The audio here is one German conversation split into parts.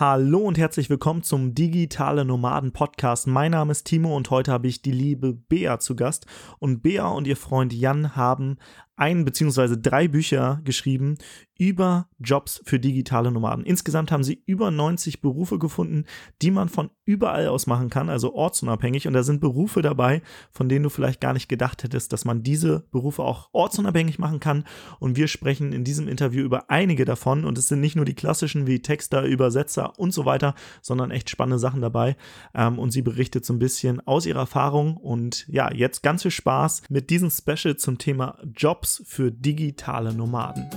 Hallo und herzlich willkommen zum Digitale Nomaden Podcast. Mein Name ist Timo und heute habe ich die liebe Bea zu Gast. Und Bea und ihr Freund Jan haben ein bzw. drei Bücher geschrieben über Jobs für digitale Nomaden. Insgesamt haben sie über 90 Berufe gefunden, die man von überall aus machen kann, also ortsunabhängig. Und da sind Berufe dabei, von denen du vielleicht gar nicht gedacht hättest, dass man diese Berufe auch ortsunabhängig machen kann. Und wir sprechen in diesem Interview über einige davon. Und es sind nicht nur die klassischen wie Texter, Übersetzer und so weiter, sondern echt spannende Sachen dabei. Ähm, und sie berichtet so ein bisschen aus ihrer Erfahrung. Und ja, jetzt ganz viel Spaß mit diesem Special zum Thema Jobs Jobs für digitale Nomaden.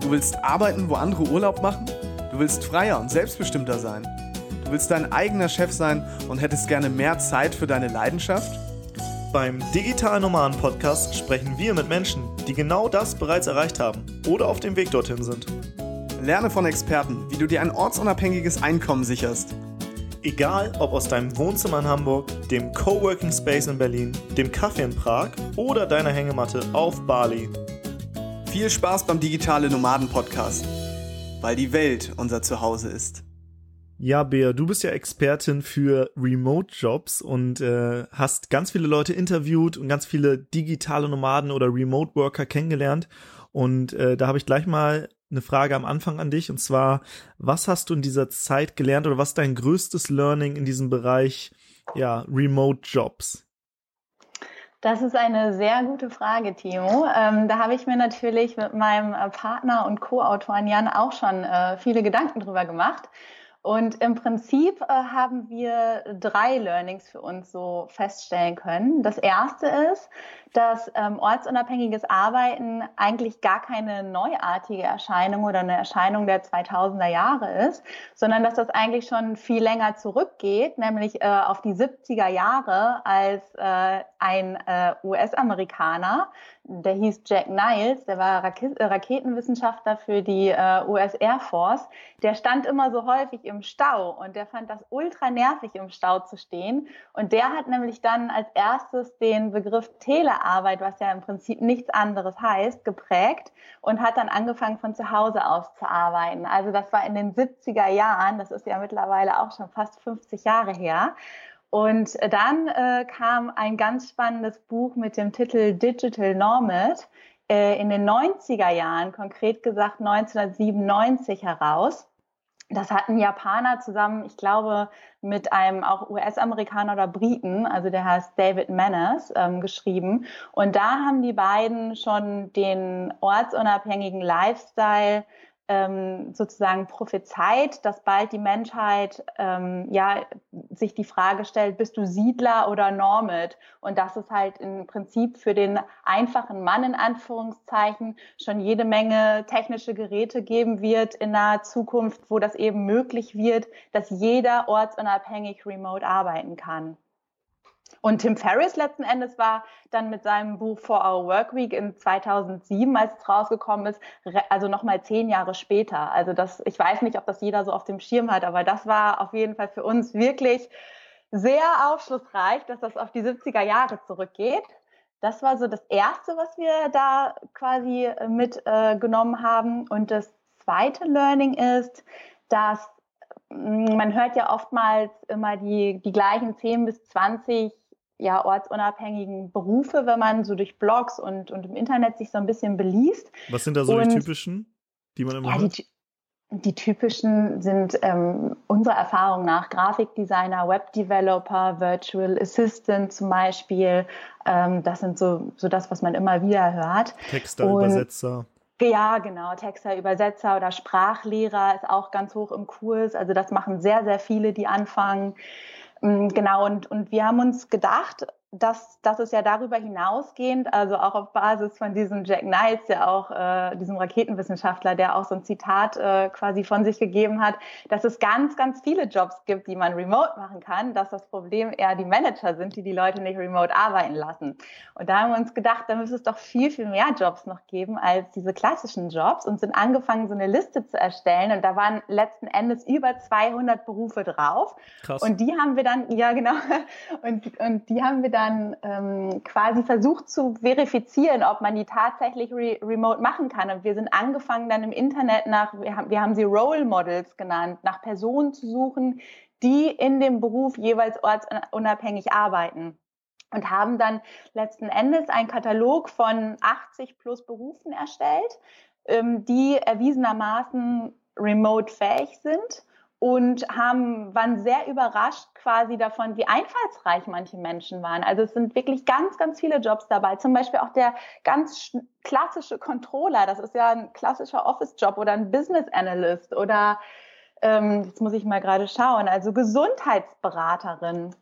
Du willst arbeiten, wo andere Urlaub machen? Du willst freier und selbstbestimmter sein? Du willst dein eigener Chef sein und hättest gerne mehr Zeit für deine Leidenschaft? Beim Digital Nomaden Podcast sprechen wir mit Menschen, die genau das bereits erreicht haben oder auf dem Weg dorthin sind. Lerne von Experten, wie du dir ein ortsunabhängiges Einkommen sicherst Egal ob aus deinem Wohnzimmer in Hamburg, dem Coworking Space in Berlin, dem Kaffee in Prag oder deiner Hängematte auf Bali. Viel Spaß beim Digitale Nomaden Podcast, weil die Welt unser Zuhause ist. Ja, Bea, du bist ja Expertin für Remote-Jobs und äh, hast ganz viele Leute interviewt und ganz viele digitale Nomaden oder Remote-Worker kennengelernt. Und äh, da habe ich gleich mal eine Frage am Anfang an dich und zwar, was hast du in dieser Zeit gelernt oder was ist dein größtes Learning in diesem Bereich, ja, Remote Jobs? Das ist eine sehr gute Frage, Timo. Ähm, da habe ich mir natürlich mit meinem äh, Partner und Co-Autoren Jan auch schon äh, viele Gedanken drüber gemacht. Und im Prinzip äh, haben wir drei Learnings für uns so feststellen können. Das erste ist, dass ähm, ortsunabhängiges Arbeiten eigentlich gar keine neuartige Erscheinung oder eine Erscheinung der 2000er Jahre ist, sondern dass das eigentlich schon viel länger zurückgeht, nämlich äh, auf die 70er Jahre, als äh, ein äh, US-Amerikaner der hieß Jack Niles, der war äh, Raketenwissenschaftler für die äh, US Air Force. Der stand immer so häufig im Stau und der fand das ultra nervig, im Stau zu stehen. Und der hat nämlich dann als erstes den Begriff Telearbeit, was ja im Prinzip nichts anderes heißt, geprägt und hat dann angefangen von zu Hause aus zu arbeiten. Also das war in den 70er Jahren, das ist ja mittlerweile auch schon fast 50 Jahre her. Und dann äh, kam ein ganz spannendes Buch mit dem Titel Digital Nomad äh, in den 90er Jahren, konkret gesagt 1997 heraus. Das hatten Japaner zusammen, ich glaube, mit einem auch US-Amerikaner oder Briten, also der heißt David Manners, ähm, geschrieben. Und da haben die beiden schon den ortsunabhängigen Lifestyle ähm, sozusagen prophezeit, dass bald die Menschheit ähm, ja sich die Frage stellt, bist du Siedler oder Nomad? Und dass es halt im Prinzip für den einfachen Mann in Anführungszeichen schon jede Menge technische Geräte geben wird in naher Zukunft, wo das eben möglich wird, dass jeder ortsunabhängig remote arbeiten kann. Und Tim Ferriss letzten Endes war dann mit seinem Buch For Our Work Week in 2007, als es rausgekommen ist, also nochmal zehn Jahre später. Also das, ich weiß nicht, ob das jeder so auf dem Schirm hat, aber das war auf jeden Fall für uns wirklich sehr aufschlussreich, dass das auf die 70er Jahre zurückgeht. Das war so das erste, was wir da quasi mitgenommen äh, haben. Und das zweite Learning ist, dass mm, man hört ja oftmals immer die, die gleichen 10 bis 20 ja, ortsunabhängigen Berufe, wenn man so durch Blogs und, und im Internet sich so ein bisschen beliest. Was sind da so und, die typischen, die man immer ja, hört? Die, die typischen sind ähm, unserer Erfahrung nach Grafikdesigner, Webdeveloper, Virtual Assistant zum Beispiel. Ähm, das sind so, so das, was man immer wieder hört. Texter, und, Übersetzer. Ja, genau. Texter, Übersetzer oder Sprachlehrer ist auch ganz hoch im Kurs. Also das machen sehr, sehr viele, die anfangen. Mm, genau, und, und wir haben uns gedacht, dass, dass es ja darüber hinausgehend, also auch auf Basis von diesem Jack Niles, der auch, äh, diesem Raketenwissenschaftler, der auch so ein Zitat äh, quasi von sich gegeben hat, dass es ganz, ganz viele Jobs gibt, die man remote machen kann, dass das Problem eher die Manager sind, die die Leute nicht remote arbeiten lassen. Und da haben wir uns gedacht, da müsste es doch viel, viel mehr Jobs noch geben als diese klassischen Jobs und sind angefangen, so eine Liste zu erstellen. Und da waren letzten Endes über 200 Berufe drauf. Krass. Und die haben wir dann, ja genau, und, und die haben wir dann dann ähm, quasi versucht zu verifizieren, ob man die tatsächlich re remote machen kann. Und wir sind angefangen dann im Internet nach, wir haben, wir haben sie Role Models genannt, nach Personen zu suchen, die in dem Beruf jeweils ortsunabhängig arbeiten und haben dann letzten Endes einen Katalog von 80 plus Berufen erstellt, ähm, die erwiesenermaßen remote fähig sind und haben, waren sehr überrascht quasi davon, wie einfallsreich manche Menschen waren. Also es sind wirklich ganz, ganz viele Jobs dabei. Zum Beispiel auch der ganz klassische Controller. Das ist ja ein klassischer Office-Job oder ein Business Analyst oder ähm, jetzt muss ich mal gerade schauen, also Gesundheitsberaterin,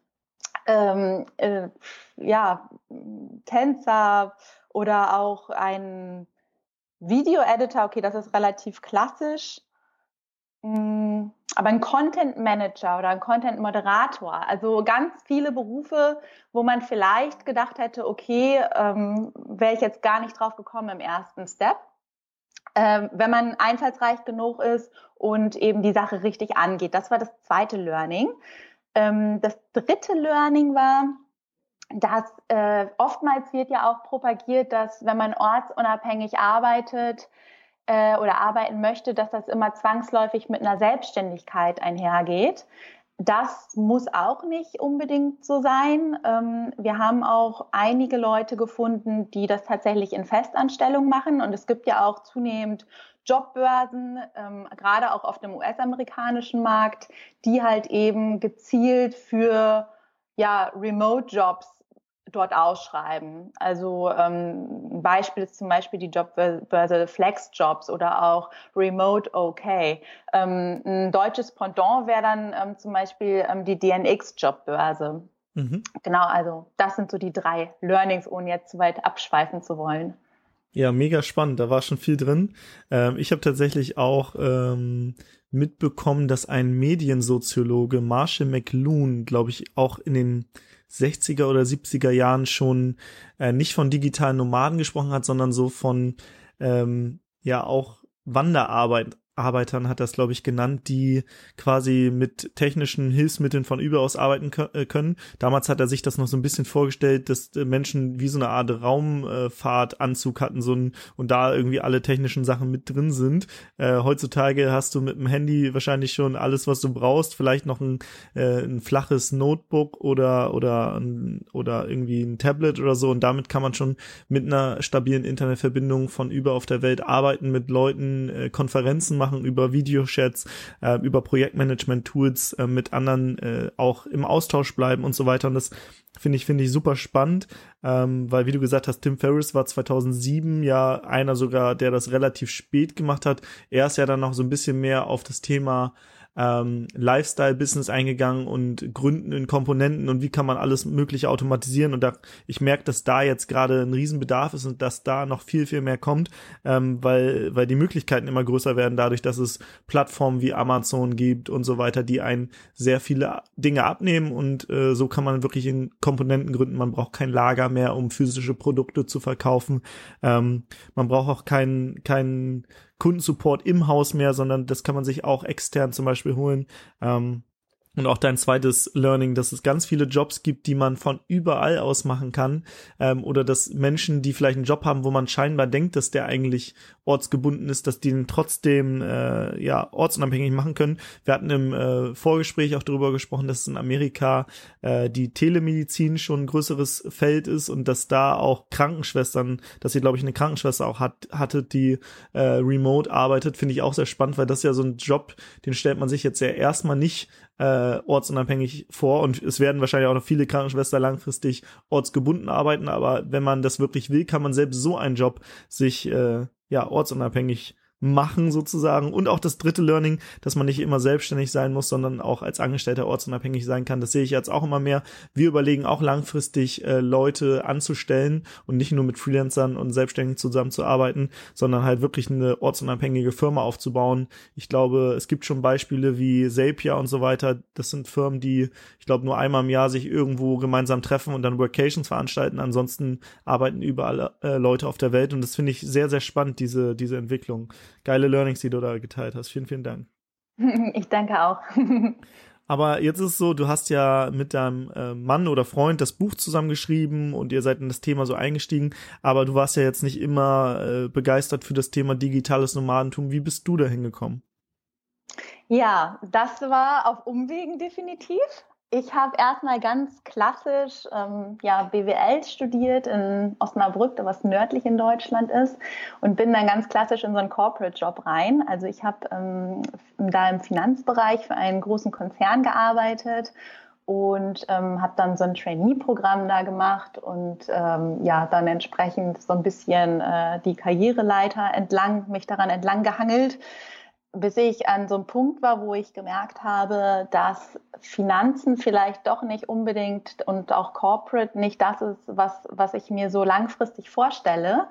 ähm, äh, ja, Tänzer oder auch ein Video-Editor, okay, das ist relativ klassisch. Mm, aber ein Content Manager oder ein Content Moderator, also ganz viele Berufe, wo man vielleicht gedacht hätte, okay, ähm, wäre ich jetzt gar nicht drauf gekommen im ersten Step. Ähm, wenn man einfallsreich genug ist und eben die Sache richtig angeht. Das war das zweite Learning. Ähm, das dritte Learning war, dass äh, oftmals wird ja auch propagiert, dass wenn man ortsunabhängig arbeitet, äh, oder arbeiten möchte, dass das immer zwangsläufig mit einer Selbstständigkeit einhergeht. Das muss auch nicht unbedingt so sein. Ähm, wir haben auch einige Leute gefunden, die das tatsächlich in Festanstellung machen. Und es gibt ja auch zunehmend Jobbörsen, ähm, gerade auch auf dem US-amerikanischen Markt, die halt eben gezielt für ja, Remote-Jobs dort ausschreiben. Also ähm, ein Beispiel ist zum Beispiel die Jobbörse Flexjobs oder auch Remote OK. Ähm, ein deutsches Pendant wäre dann ähm, zum Beispiel ähm, die DNX Jobbörse. Mhm. Genau, also das sind so die drei Learnings, ohne jetzt zu weit abschweifen zu wollen. Ja, mega spannend. Da war schon viel drin. Ähm, ich habe tatsächlich auch ähm, mitbekommen, dass ein Mediensoziologe, Marshall McLuhan, glaube ich, auch in den 60er oder 70er Jahren schon äh, nicht von digitalen Nomaden gesprochen hat, sondern so von ähm, ja auch Wanderarbeit Arbeitern hat das, glaube ich, genannt, die quasi mit technischen Hilfsmitteln von überaus arbeiten äh, können. Damals hat er sich das noch so ein bisschen vorgestellt, dass äh, Menschen wie so eine Art Raumfahrtanzug hatten so ein, und da irgendwie alle technischen Sachen mit drin sind. Äh, heutzutage hast du mit dem Handy wahrscheinlich schon alles, was du brauchst, vielleicht noch ein, äh, ein flaches Notebook oder oder oder irgendwie ein Tablet oder so und damit kann man schon mit einer stabilen Internetverbindung von über auf der Welt arbeiten, mit Leuten äh, Konferenzen machen machen, über Videochats, äh, über Projektmanagement-Tools äh, mit anderen äh, auch im Austausch bleiben und so weiter. Und das finde ich, finde ich super spannend, ähm, weil wie du gesagt hast, Tim Ferriss war 2007 ja einer sogar, der das relativ spät gemacht hat. Er ist ja dann noch so ein bisschen mehr auf das Thema ähm, Lifestyle-Business eingegangen und Gründen in Komponenten und wie kann man alles mögliche automatisieren. Und da, ich merke, dass da jetzt gerade ein Riesenbedarf ist und dass da noch viel, viel mehr kommt, ähm, weil, weil die Möglichkeiten immer größer werden, dadurch, dass es Plattformen wie Amazon gibt und so weiter, die einen sehr viele Dinge abnehmen und äh, so kann man wirklich in Komponenten gründen. Man braucht kein Lager mehr, um physische Produkte zu verkaufen. Ähm, man braucht auch keinen keinen Kundensupport im Haus mehr, sondern das kann man sich auch extern zum Beispiel holen. Ähm, und auch dein zweites Learning, dass es ganz viele Jobs gibt, die man von überall aus machen kann. Ähm, oder dass Menschen, die vielleicht einen Job haben, wo man scheinbar denkt, dass der eigentlich ortsgebunden ist, dass die den trotzdem äh, ja ortsunabhängig machen können. Wir hatten im äh, Vorgespräch auch darüber gesprochen, dass in Amerika äh, die Telemedizin schon ein größeres Feld ist und dass da auch Krankenschwestern, dass sie, glaube ich, eine Krankenschwester auch hat, hatte, die äh, remote arbeitet, finde ich auch sehr spannend, weil das ja so ein Job, den stellt man sich jetzt ja erstmal nicht äh, ortsunabhängig vor. Und es werden wahrscheinlich auch noch viele Krankenschwestern langfristig ortsgebunden arbeiten, aber wenn man das wirklich will, kann man selbst so einen Job sich äh, ja ortsunabhängig machen sozusagen und auch das dritte Learning, dass man nicht immer selbstständig sein muss, sondern auch als Angestellter ortsunabhängig sein kann. Das sehe ich jetzt auch immer mehr. Wir überlegen auch langfristig äh, Leute anzustellen und nicht nur mit Freelancern und Selbstständigen zusammenzuarbeiten, sondern halt wirklich eine ortsunabhängige Firma aufzubauen. Ich glaube, es gibt schon Beispiele wie Zapier und so weiter. Das sind Firmen, die, ich glaube, nur einmal im Jahr sich irgendwo gemeinsam treffen und dann Workations veranstalten. Ansonsten arbeiten überall äh, Leute auf der Welt und das finde ich sehr, sehr spannend, diese, diese Entwicklung geile Learnings, die du da geteilt hast. Vielen, vielen Dank. Ich danke auch. Aber jetzt ist es so, du hast ja mit deinem äh, Mann oder Freund das Buch zusammengeschrieben und ihr seid in das Thema so eingestiegen, aber du warst ja jetzt nicht immer äh, begeistert für das Thema digitales Nomadentum. Wie bist du da hingekommen? Ja, das war auf Umwegen definitiv. Ich habe erstmal ganz klassisch ähm, ja, BWL studiert in Osnabrück, was nördlich in Deutschland ist, und bin dann ganz klassisch in so einen Corporate-Job rein. Also ich habe ähm, da im Finanzbereich für einen großen Konzern gearbeitet und ähm, habe dann so ein Trainee-Programm da gemacht und ähm, ja, dann entsprechend so ein bisschen äh, die Karriereleiter entlang, mich daran entlang gehangelt bis ich an so einem Punkt war, wo ich gemerkt habe, dass Finanzen vielleicht doch nicht unbedingt und auch Corporate nicht das ist, was, was ich mir so langfristig vorstelle.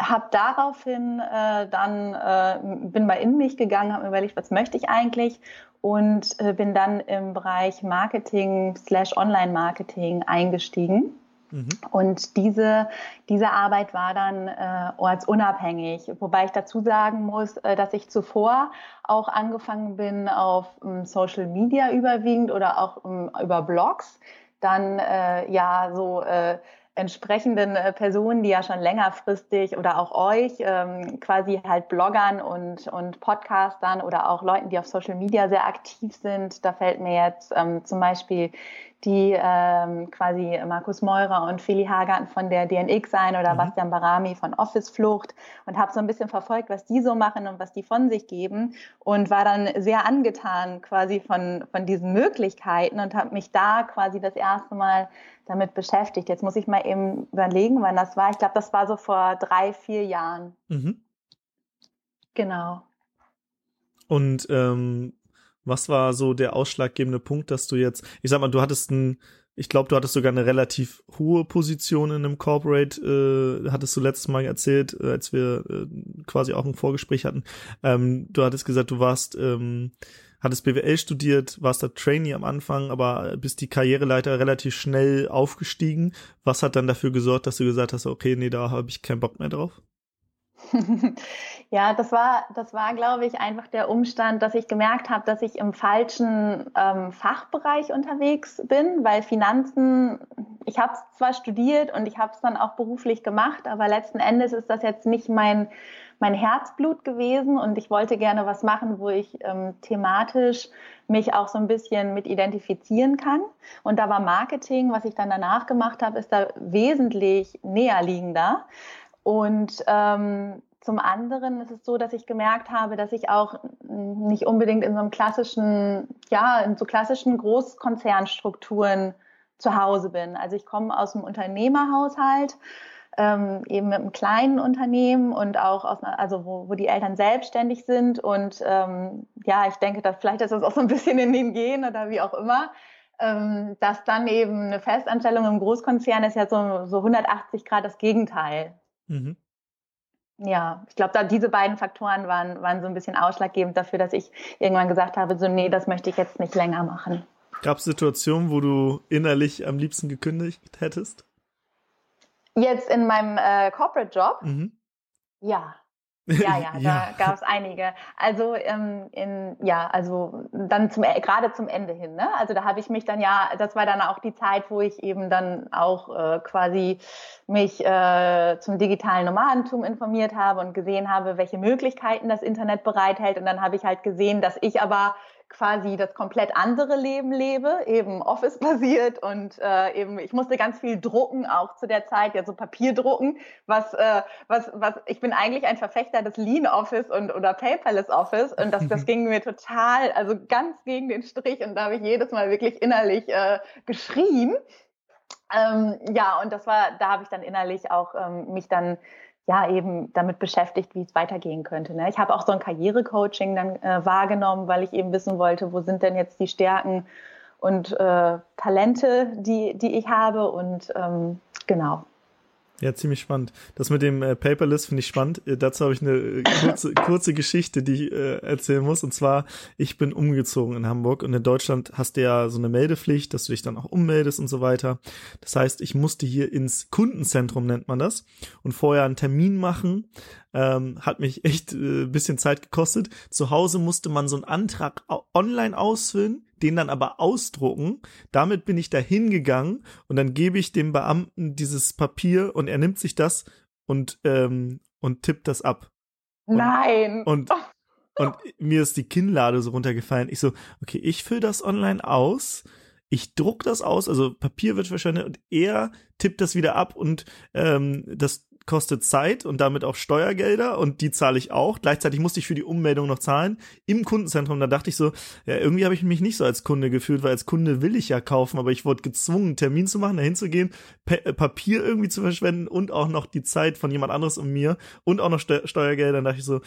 Habe daraufhin äh, dann, äh, bin mal in mich gegangen, habe mir überlegt, was möchte ich eigentlich und äh, bin dann im Bereich Marketing slash Online-Marketing eingestiegen. Und diese, diese Arbeit war dann äh, ortsunabhängig, wobei ich dazu sagen muss, äh, dass ich zuvor auch angefangen bin auf ähm, Social Media überwiegend oder auch ähm, über Blogs, dann äh, ja so äh, entsprechenden äh, Personen, die ja schon längerfristig oder auch euch ähm, quasi halt Bloggern und, und Podcastern oder auch Leuten, die auf Social Media sehr aktiv sind. Da fällt mir jetzt ähm, zum Beispiel die ähm, quasi Markus Meurer und Feli Hagarten von der DNX sein oder mhm. Bastian Barami von Office Flucht und habe so ein bisschen verfolgt, was die so machen und was die von sich geben und war dann sehr angetan quasi von, von diesen Möglichkeiten und habe mich da quasi das erste Mal damit beschäftigt. Jetzt muss ich mal eben überlegen, wann das war. Ich glaube, das war so vor drei, vier Jahren. Mhm. Genau. Und ähm, was war so der ausschlaggebende Punkt, dass du jetzt, ich sag mal, du hattest ein, ich glaube, du hattest sogar eine relativ hohe Position in einem Corporate, äh, hattest du letztes Mal erzählt, äh, als wir äh, quasi auch ein Vorgespräch hatten. Ähm, du hattest gesagt, du warst, ähm, hattest BWL studiert, warst da Trainee am Anfang, aber bist die Karriereleiter relativ schnell aufgestiegen. Was hat dann dafür gesorgt, dass du gesagt hast, okay, nee, da habe ich keinen Bock mehr drauf? ja, das war, das war, glaube ich, einfach der Umstand, dass ich gemerkt habe, dass ich im falschen ähm, Fachbereich unterwegs bin, weil Finanzen, ich habe es zwar studiert und ich habe es dann auch beruflich gemacht, aber letzten Endes ist das jetzt nicht mein, mein Herzblut gewesen und ich wollte gerne was machen, wo ich ähm, thematisch mich auch so ein bisschen mit identifizieren kann. Und da war Marketing, was ich dann danach gemacht habe, ist da wesentlich näher liegender. Und ähm, zum anderen ist es so, dass ich gemerkt habe, dass ich auch nicht unbedingt in so einem klassischen, ja, in so klassischen Großkonzernstrukturen zu Hause bin. Also ich komme aus einem Unternehmerhaushalt, ähm, eben mit einem kleinen Unternehmen und auch aus einer, also wo, wo die Eltern selbstständig sind und ähm, ja, ich denke, dass vielleicht ist das auch so ein bisschen in den Genen oder wie auch immer, ähm, dass dann eben eine Festanstellung im Großkonzern ist ja so, so 180 Grad das Gegenteil. Mhm. Ja, ich glaube, da diese beiden Faktoren waren, waren so ein bisschen ausschlaggebend dafür, dass ich irgendwann gesagt habe, so nee, das möchte ich jetzt nicht länger machen. Gab es Situationen, wo du innerlich am liebsten gekündigt hättest? Jetzt in meinem äh, Corporate Job? Mhm. Ja, ja, ja, ja. da gab es einige. Also ähm, in, ja, also dann zum gerade zum Ende hin. Ne? Also da habe ich mich dann ja, das war dann auch die Zeit, wo ich eben dann auch äh, quasi mich äh, zum digitalen Nomadentum informiert habe und gesehen habe, welche Möglichkeiten das Internet bereithält. Und dann habe ich halt gesehen, dass ich aber quasi das komplett andere Leben lebe, eben Office-basiert und äh, eben ich musste ganz viel drucken, auch zu der Zeit, ja so Papier drucken, was, äh, was, was, ich bin eigentlich ein Verfechter des Lean Office und oder Paperless Office und das, das ging mir total, also ganz gegen den Strich und da habe ich jedes Mal wirklich innerlich äh, geschrien. Ähm, ja, und das war, da habe ich dann innerlich auch ähm, mich dann ja eben damit beschäftigt, wie es weitergehen könnte. Ne? Ich habe auch so ein Karrierecoaching dann äh, wahrgenommen, weil ich eben wissen wollte, wo sind denn jetzt die Stärken und äh, Talente, die, die ich habe und ähm, genau. Ja, ziemlich spannend. Das mit dem äh, Paperless finde ich spannend. Äh, dazu habe ich eine äh, kurze, kurze Geschichte, die ich äh, erzählen muss. Und zwar, ich bin umgezogen in Hamburg und in Deutschland hast du ja so eine Meldepflicht, dass du dich dann auch ummeldest und so weiter. Das heißt, ich musste hier ins Kundenzentrum, nennt man das, und vorher einen Termin machen. Ähm, hat mich echt äh, bisschen Zeit gekostet. Zu Hause musste man so einen Antrag online ausfüllen den dann aber ausdrucken. Damit bin ich da hingegangen und dann gebe ich dem Beamten dieses Papier und er nimmt sich das und, ähm, und tippt das ab. Und, Nein. Und, und mir ist die Kinnlade so runtergefallen. Ich so, okay, ich fülle das online aus. Ich druck das aus, also Papier wird verschwendet und er tippt das wieder ab und ähm, das kostet Zeit und damit auch Steuergelder und die zahle ich auch. Gleichzeitig musste ich für die Ummeldung noch zahlen im Kundenzentrum. Da dachte ich so, ja, irgendwie habe ich mich nicht so als Kunde gefühlt, weil als Kunde will ich ja kaufen, aber ich wurde gezwungen, Termin zu machen, dahin zu gehen, äh, Papier irgendwie zu verschwenden und auch noch die Zeit von jemand anderes um mir und auch noch Ste Steuergelder. Dann dachte ich so,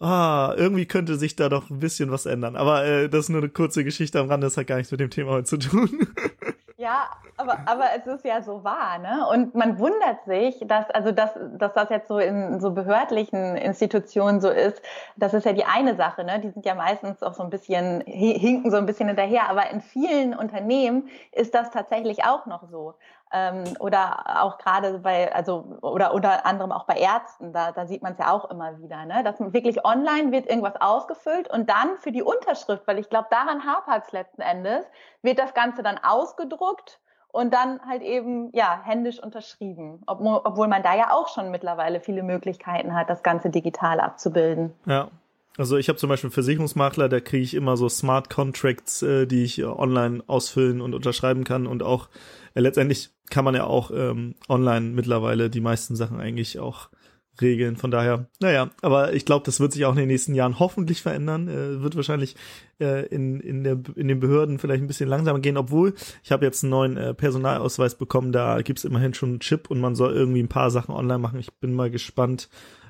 ah, irgendwie könnte sich da doch ein bisschen was ändern. Aber äh, das ist nur eine kurze Geschichte am Rande, das hat gar nichts mit dem Thema heute zu tun. Ja, aber, aber es ist ja so wahr, ne? Und man wundert sich, dass, also dass, dass das jetzt so in so behördlichen Institutionen so ist, das ist ja die eine Sache, ne? Die sind ja meistens auch so ein bisschen, hinken so ein bisschen hinterher, aber in vielen Unternehmen ist das tatsächlich auch noch so ähm, oder auch gerade bei, also oder unter anderem auch bei Ärzten, da, da sieht man es ja auch immer wieder, ne? dass wirklich online wird irgendwas ausgefüllt und dann für die Unterschrift, weil ich glaube, daran hapert es letzten Endes, wird das Ganze dann ausgedruckt und dann halt eben ja händisch unterschrieben, obwohl man da ja auch schon mittlerweile viele Möglichkeiten hat, das Ganze digital abzubilden. Ja, also ich habe zum Beispiel Versicherungsmakler, da kriege ich immer so Smart Contracts, äh, die ich äh, online ausfüllen und unterschreiben kann. Und auch äh, letztendlich kann man ja auch ähm, online mittlerweile die meisten Sachen eigentlich auch regeln. Von daher, naja, aber ich glaube, das wird sich auch in den nächsten Jahren hoffentlich verändern. Äh, wird wahrscheinlich äh, in, in, der, in den Behörden vielleicht ein bisschen langsamer gehen, obwohl ich habe jetzt einen neuen äh, Personalausweis bekommen, da gibt's immerhin schon einen Chip und man soll irgendwie ein paar Sachen online machen. Ich bin mal gespannt,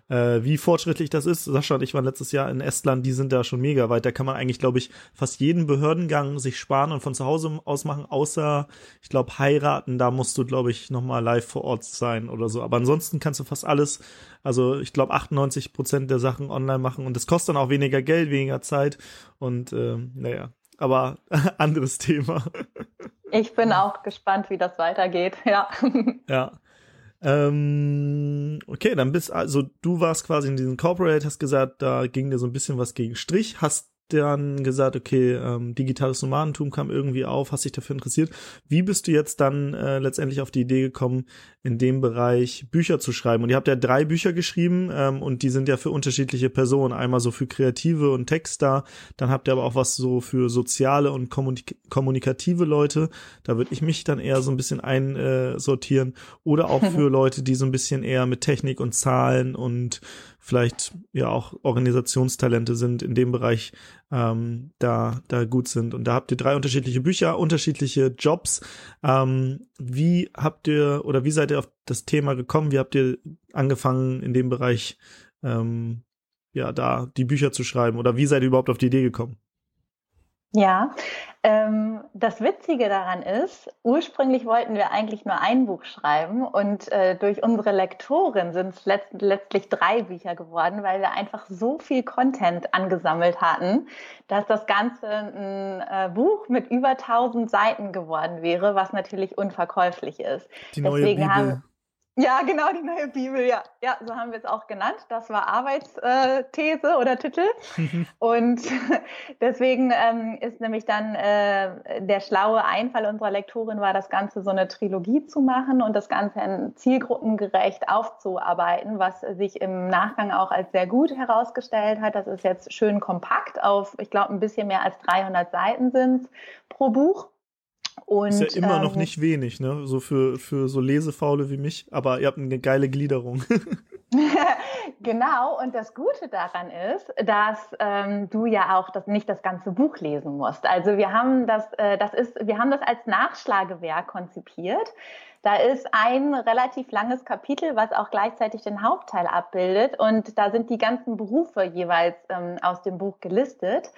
äh, wie fortschrittlich das ist. Sascha und ich waren letztes Jahr in Estland, die sind da schon mega weit. Da kann man eigentlich, glaube ich, fast jeden Behördengang sich sparen und von zu Hause aus machen, außer, ich glaube, heiraten, da musst du, glaube ich, nochmal live vor Ort sein oder so. Aber ansonsten kannst du fast alles, also ich glaube 98 Prozent der Sachen online machen und es kostet dann auch weniger Geld, weniger Zeit und äh, naja, aber anderes Thema. Ich bin auch gespannt, wie das weitergeht, ja. Ja. Ähm, okay, dann bist also du warst quasi in diesem Corporate, hast gesagt, da ging dir so ein bisschen was gegen Strich, hast dann gesagt, okay, ähm, digitales Nomadentum kam irgendwie auf, hast dich dafür interessiert. Wie bist du jetzt dann äh, letztendlich auf die Idee gekommen, in dem Bereich Bücher zu schreiben? Und ihr habt ja drei Bücher geschrieben ähm, und die sind ja für unterschiedliche Personen. Einmal so für Kreative und Texter, dann habt ihr aber auch was so für soziale und kommunik kommunikative Leute. Da würde ich mich dann eher so ein bisschen einsortieren. Oder auch für Leute, die so ein bisschen eher mit Technik und Zahlen und vielleicht ja auch Organisationstalente sind in dem Bereich ähm, da da gut sind. Und da habt ihr drei unterschiedliche Bücher unterschiedliche Jobs. Ähm, wie habt ihr oder wie seid ihr auf das Thema gekommen? Wie habt ihr angefangen in dem Bereich ähm, ja da die Bücher zu schreiben? Oder wie seid ihr überhaupt auf die Idee gekommen ja, ähm, das Witzige daran ist, ursprünglich wollten wir eigentlich nur ein Buch schreiben und äh, durch unsere Lektorin sind es letzt letztlich drei Bücher geworden, weil wir einfach so viel Content angesammelt hatten, dass das Ganze ein äh, Buch mit über 1000 Seiten geworden wäre, was natürlich unverkäuflich ist. Die neue Deswegen Bibel. Haben, ja, genau, die neue Bibel, ja. Ja, so haben wir es auch genannt. Das war Arbeitsthese oder Titel. Und deswegen ähm, ist nämlich dann äh, der schlaue Einfall unserer Lektorin war, das Ganze so eine Trilogie zu machen und das Ganze zielgruppengerecht aufzuarbeiten, was sich im Nachgang auch als sehr gut herausgestellt hat. Das ist jetzt schön kompakt auf, ich glaube, ein bisschen mehr als 300 Seiten sind pro Buch. Und, ist ja immer ähm, noch nicht wenig, ne? So für, für so Lesefaule wie mich, aber ihr habt eine geile Gliederung. genau, und das Gute daran ist, dass ähm, du ja auch das, nicht das ganze Buch lesen musst. Also wir haben das, äh, das ist, wir haben das als Nachschlagewerk konzipiert. Da ist ein relativ langes Kapitel, was auch gleichzeitig den Hauptteil abbildet. Und da sind die ganzen Berufe jeweils ähm, aus dem Buch gelistet.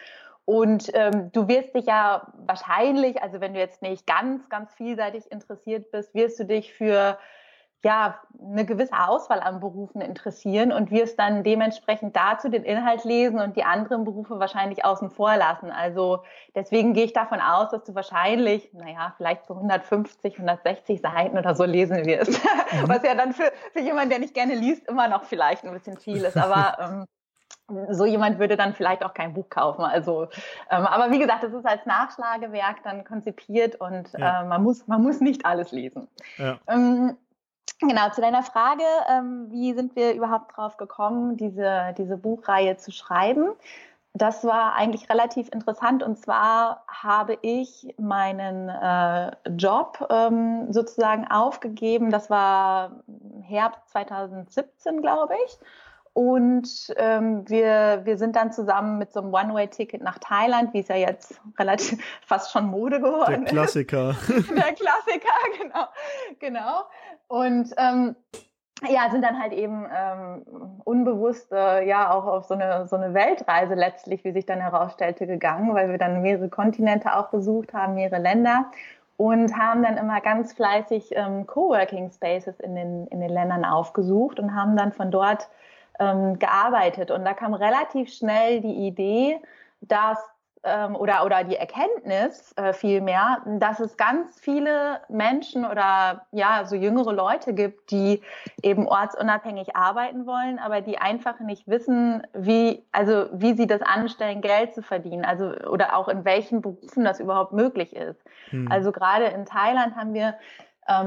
Und ähm, du wirst dich ja wahrscheinlich, also wenn du jetzt nicht ganz, ganz vielseitig interessiert bist, wirst du dich für ja eine gewisse Auswahl an Berufen interessieren und wirst dann dementsprechend dazu den Inhalt lesen und die anderen Berufe wahrscheinlich außen vor lassen. Also deswegen gehe ich davon aus, dass du wahrscheinlich, naja, vielleicht so 150, 160 Seiten oder so lesen wirst. Mhm. Was ja dann für, für jemanden, der nicht gerne liest, immer noch vielleicht ein bisschen viel ist. Aber ähm, so jemand würde dann vielleicht auch kein Buch kaufen. Also, ähm, aber wie gesagt, es ist als Nachschlagewerk dann konzipiert und ja. äh, man muss man muss nicht alles lesen. Ja. Ähm, genau zu deiner Frage, ähm, wie sind wir überhaupt drauf gekommen, diese diese Buchreihe zu schreiben? Das war eigentlich relativ interessant und zwar habe ich meinen äh, Job ähm, sozusagen aufgegeben. Das war Herbst 2017, glaube ich und ähm, wir, wir sind dann zusammen mit so einem One-Way-Ticket nach Thailand, wie es ja jetzt relativ fast schon Mode geworden Der Klassiker. ist. Der Klassiker, genau. genau. Und ähm, ja, sind dann halt eben ähm, unbewusst äh, ja auch auf so eine, so eine Weltreise letztlich, wie sich dann herausstellte, gegangen, weil wir dann mehrere Kontinente auch besucht haben, mehrere Länder und haben dann immer ganz fleißig ähm, Coworking Spaces in den, in den Ländern aufgesucht und haben dann von dort ähm, gearbeitet. Und da kam relativ schnell die Idee, dass ähm, oder, oder die Erkenntnis äh, vielmehr, dass es ganz viele Menschen oder ja, so jüngere Leute gibt, die eben ortsunabhängig arbeiten wollen, aber die einfach nicht wissen, wie, also wie sie das anstellen, Geld zu verdienen, also oder auch in welchen Berufen das überhaupt möglich ist. Hm. Also gerade in Thailand haben wir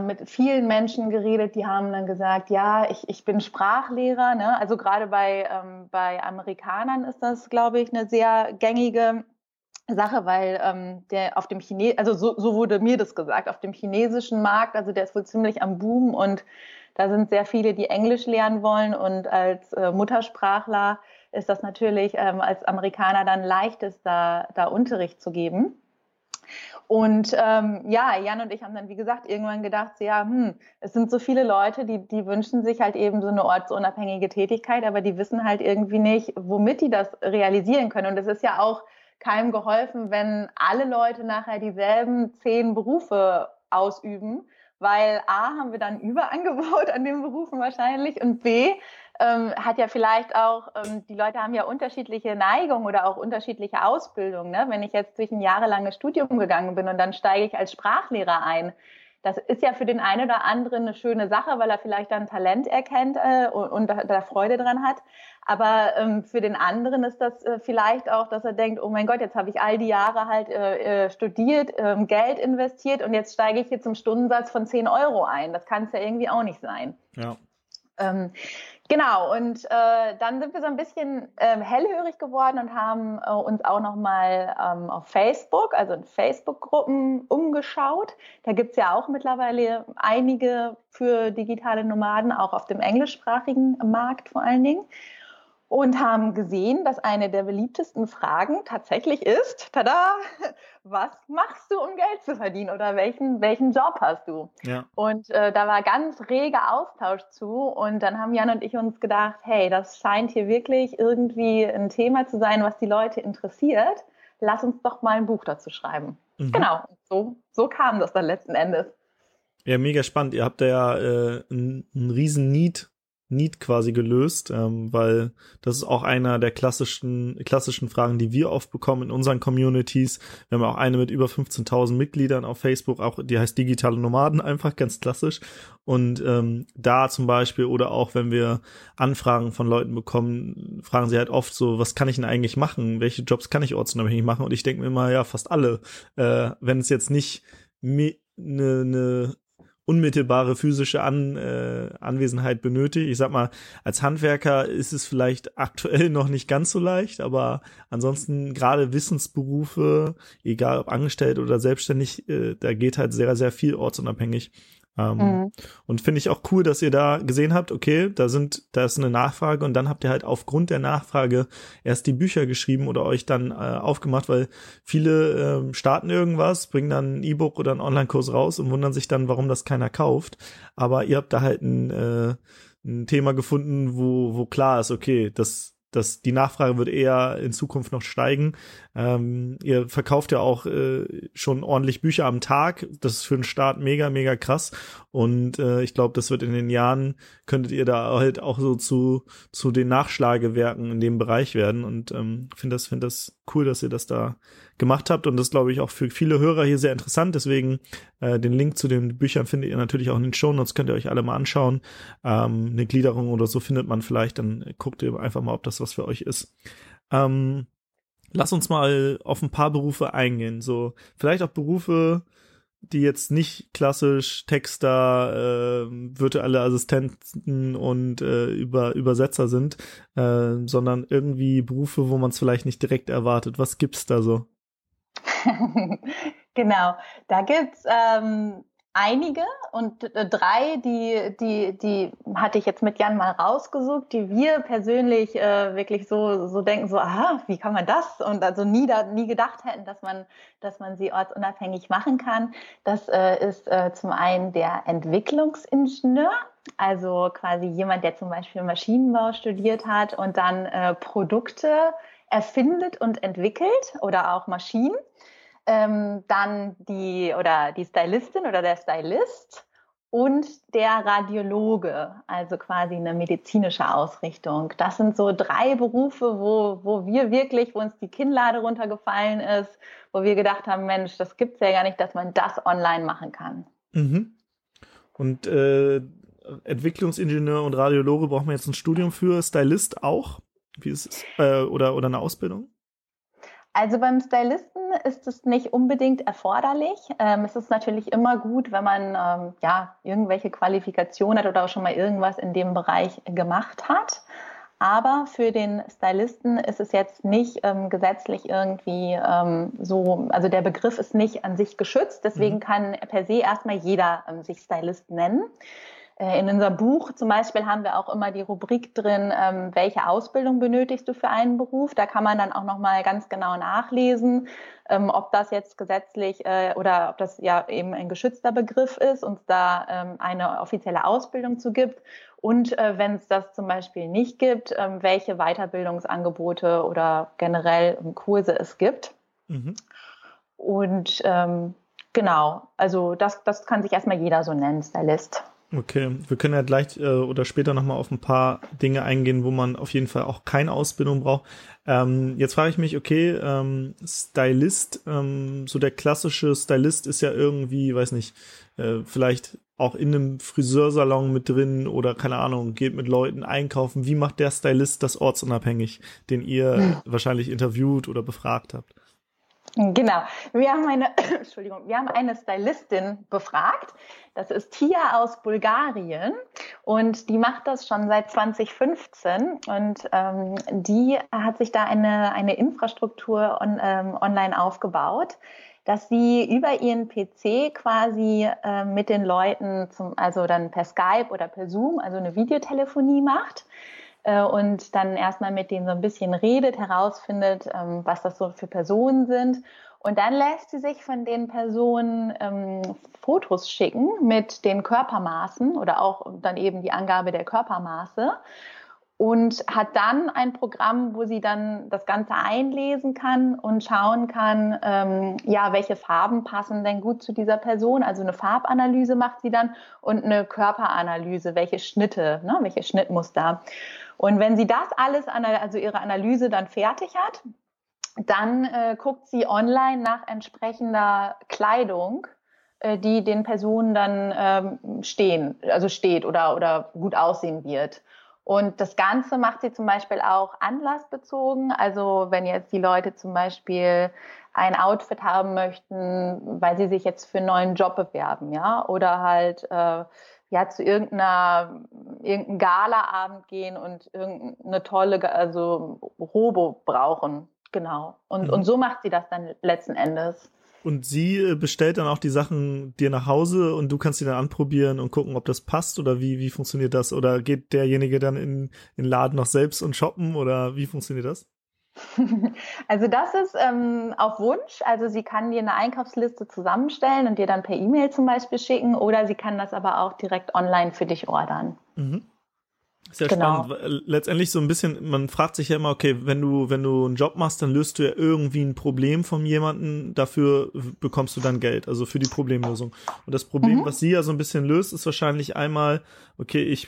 mit vielen Menschen geredet, die haben dann gesagt, ja, ich, ich bin Sprachlehrer. Ne? Also gerade bei, ähm, bei Amerikanern ist das, glaube ich, eine sehr gängige Sache, weil ähm, der auf dem Chines, also so, so wurde mir das gesagt, auf dem chinesischen Markt, also der ist wohl ziemlich am Boom und da sind sehr viele, die Englisch lernen wollen und als äh, Muttersprachler ist das natürlich ähm, als Amerikaner dann leichtes, da, da Unterricht zu geben. Und ähm, ja, Jan und ich haben dann, wie gesagt, irgendwann gedacht, so, ja, hm, es sind so viele Leute, die, die wünschen sich halt eben so eine ortsunabhängige Tätigkeit, aber die wissen halt irgendwie nicht, womit die das realisieren können. Und es ist ja auch keinem geholfen, wenn alle Leute nachher dieselben zehn Berufe ausüben, weil A, haben wir dann Überangebot an den Berufen wahrscheinlich und B, ähm, hat ja vielleicht auch, ähm, die Leute haben ja unterschiedliche Neigungen oder auch unterschiedliche Ausbildungen. Ne? Wenn ich jetzt durch ein jahrelanges Studium gegangen bin und dann steige ich als Sprachlehrer ein, das ist ja für den einen oder anderen eine schöne Sache, weil er vielleicht dann Talent erkennt äh, und, und da, da, Freude dran hat. Aber ähm, für den anderen ist das äh, vielleicht auch, dass er denkt, oh mein Gott, jetzt habe ich all die Jahre halt äh, äh studiert, äh, Geld investiert und jetzt steige ich hier zum Stundensatz von 10 Euro ein. Das kann es ja irgendwie auch nicht sein. Ja. Ähm, genau, und äh, dann sind wir so ein bisschen ähm, hellhörig geworden und haben äh, uns auch nochmal ähm, auf Facebook, also in Facebook-Gruppen umgeschaut. Da gibt's ja auch mittlerweile einige für digitale Nomaden, auch auf dem englischsprachigen Markt vor allen Dingen und haben gesehen, dass eine der beliebtesten Fragen tatsächlich ist, tada, was machst du, um Geld zu verdienen oder welchen, welchen Job hast du? Ja. Und äh, da war ganz reger Austausch zu und dann haben Jan und ich uns gedacht, hey, das scheint hier wirklich irgendwie ein Thema zu sein, was die Leute interessiert. Lass uns doch mal ein Buch dazu schreiben. Mhm. Genau, so, so kam das dann letzten Endes. Ja, mega spannend. Ihr habt da ja äh, einen, einen riesen Need Need quasi gelöst, ähm, weil das ist auch einer der klassischen klassischen Fragen, die wir oft bekommen in unseren Communities. Wir haben auch eine mit über 15.000 Mitgliedern auf Facebook, auch die heißt digitale Nomaden einfach ganz klassisch. Und ähm, da zum Beispiel oder auch wenn wir Anfragen von Leuten bekommen, fragen sie halt oft so, was kann ich denn eigentlich machen? Welche Jobs kann ich ortsunabhängig machen? Und ich denke mir immer, ja, fast alle. Äh, wenn es jetzt nicht eine ne unmittelbare physische An, äh, Anwesenheit benötigt. Ich sag mal, als Handwerker ist es vielleicht aktuell noch nicht ganz so leicht, aber ansonsten gerade Wissensberufe, egal ob angestellt oder selbstständig, äh, da geht halt sehr, sehr viel ortsunabhängig. Ähm, mhm. Und finde ich auch cool, dass ihr da gesehen habt, okay, da sind, da ist eine Nachfrage und dann habt ihr halt aufgrund der Nachfrage erst die Bücher geschrieben oder euch dann äh, aufgemacht, weil viele äh, starten irgendwas, bringen dann ein E-Book oder einen Online-Kurs raus und wundern sich dann, warum das keiner kauft. Aber ihr habt da halt ein, äh, ein Thema gefunden, wo, wo klar ist, okay, das dass die Nachfrage wird eher in Zukunft noch steigen. Ähm, ihr verkauft ja auch äh, schon ordentlich Bücher am Tag. Das ist für den Start mega, mega krass. Und äh, ich glaube, das wird in den Jahren, könntet ihr da halt auch so zu, zu den Nachschlagewerken in dem Bereich werden. Und ähm, finde das, finde das cool, dass ihr das da gemacht habt und das glaube ich auch für viele Hörer hier sehr interessant. Deswegen äh, den Link zu den Büchern findet ihr natürlich auch in den Show Notes, könnt ihr euch alle mal anschauen. Ähm, eine Gliederung oder so findet man vielleicht, dann guckt ihr einfach mal, ob das was für euch ist. Ähm, lass uns mal auf ein paar Berufe eingehen. So vielleicht auch Berufe, die jetzt nicht klassisch Texter, äh, virtuelle Assistenten und äh, über Übersetzer sind, äh, sondern irgendwie Berufe, wo man es vielleicht nicht direkt erwartet. Was gibt's da so? genau, da gibt's ähm, einige und äh, drei, die, die, die hatte ich jetzt mit Jan mal rausgesucht, die wir persönlich äh, wirklich so, so denken, so, aha, wie kann man das? Und also nie, da, nie gedacht hätten, dass man, dass man sie ortsunabhängig machen kann. Das äh, ist äh, zum einen der Entwicklungsingenieur, also quasi jemand, der zum Beispiel Maschinenbau studiert hat und dann äh, Produkte erfindet und entwickelt oder auch Maschinen ähm, dann die oder die Stylistin oder der Stylist und der Radiologe, also quasi eine medizinische Ausrichtung. Das sind so drei Berufe, wo, wo wir wirklich, wo uns die Kinnlade runtergefallen ist, wo wir gedacht haben, Mensch, das gibt's ja gar nicht, dass man das online machen kann. Mhm. Und äh, Entwicklungsingenieur und Radiologe braucht man jetzt ein Studium für, Stylist auch? Wie ist es? Äh, oder, oder eine Ausbildung? Also beim Stylisten ist es nicht unbedingt erforderlich. Ähm, es ist natürlich immer gut, wenn man ähm, ja irgendwelche Qualifikationen hat oder auch schon mal irgendwas in dem Bereich gemacht hat. Aber für den Stylisten ist es jetzt nicht ähm, gesetzlich irgendwie ähm, so, also der Begriff ist nicht an sich geschützt. Deswegen mhm. kann per se erstmal jeder ähm, sich Stylist nennen. Äh, in unserem Buch zum Beispiel haben wir auch immer die Rubrik drin, ähm, welche Ausbildung benötigst du für einen Beruf. Da kann man dann auch nochmal ganz genau nachlesen, ähm, ob das jetzt gesetzlich äh, oder ob das ja eben ein geschützter Begriff ist und da ähm, eine offizielle Ausbildung zu gibt. Und äh, wenn es das zum Beispiel nicht gibt, ähm, welche Weiterbildungsangebote oder generell Kurse es gibt. Mhm. Und ähm, genau, also das, das kann sich erstmal jeder so nennen, Stylist. Okay, wir können ja gleich äh, oder später nochmal auf ein paar Dinge eingehen, wo man auf jeden Fall auch keine Ausbildung braucht. Ähm, jetzt frage ich mich, okay, ähm, Stylist, ähm, so der klassische Stylist ist ja irgendwie, weiß nicht, äh, vielleicht auch in einem Friseursalon mit drin oder keine Ahnung, geht mit Leuten einkaufen. Wie macht der Stylist das ortsunabhängig, den ihr hm. wahrscheinlich interviewt oder befragt habt? Genau. Wir haben eine, Entschuldigung, wir haben eine Stylistin befragt. Das ist Tia aus Bulgarien und die macht das schon seit 2015 und ähm, die hat sich da eine, eine Infrastruktur on, ähm, online aufgebaut, dass sie über ihren PC quasi äh, mit den Leuten zum, also dann per Skype oder per Zoom, also eine Videotelefonie macht äh, und dann erstmal mit denen so ein bisschen redet, herausfindet, ähm, was das so für Personen sind. Und dann lässt sie sich von den Personen ähm, Fotos schicken mit den Körpermaßen oder auch dann eben die Angabe der Körpermaße und hat dann ein Programm, wo sie dann das Ganze einlesen kann und schauen kann, ähm, ja, welche Farben passen denn gut zu dieser Person. Also eine Farbanalyse macht sie dann und eine Körperanalyse, welche Schnitte, ne, welche Schnittmuster. Und wenn sie das alles, also ihre Analyse dann fertig hat, dann äh, guckt sie online nach entsprechender Kleidung, äh, die den Personen dann ähm, stehen, also steht oder, oder gut aussehen wird. Und das Ganze macht sie zum Beispiel auch anlassbezogen. Also wenn jetzt die Leute zum Beispiel ein Outfit haben möchten, weil sie sich jetzt für einen neuen Job bewerben, ja, oder halt äh, ja zu irgendeiner irgendein Galaabend gehen und irgendeine tolle also Robo brauchen. Genau. Und mhm. und so macht sie das dann letzten Endes. Und sie äh, bestellt dann auch die Sachen dir nach Hause und du kannst sie dann anprobieren und gucken, ob das passt oder wie wie funktioniert das? Oder geht derjenige dann in in den Laden noch selbst und shoppen oder wie funktioniert das Also das ist ähm, auf Wunsch. Also sie kann dir eine Einkaufsliste zusammenstellen und dir dann per E-Mail zum Beispiel schicken oder sie kann das aber auch direkt online für dich ordern. Mhm. Sehr genau. spannend. Letztendlich so ein bisschen, man fragt sich ja immer, okay, wenn du, wenn du einen Job machst, dann löst du ja irgendwie ein Problem von jemandem, dafür bekommst du dann Geld, also für die Problemlösung. Und das Problem, mhm. was sie ja so ein bisschen löst, ist wahrscheinlich einmal, okay, ich,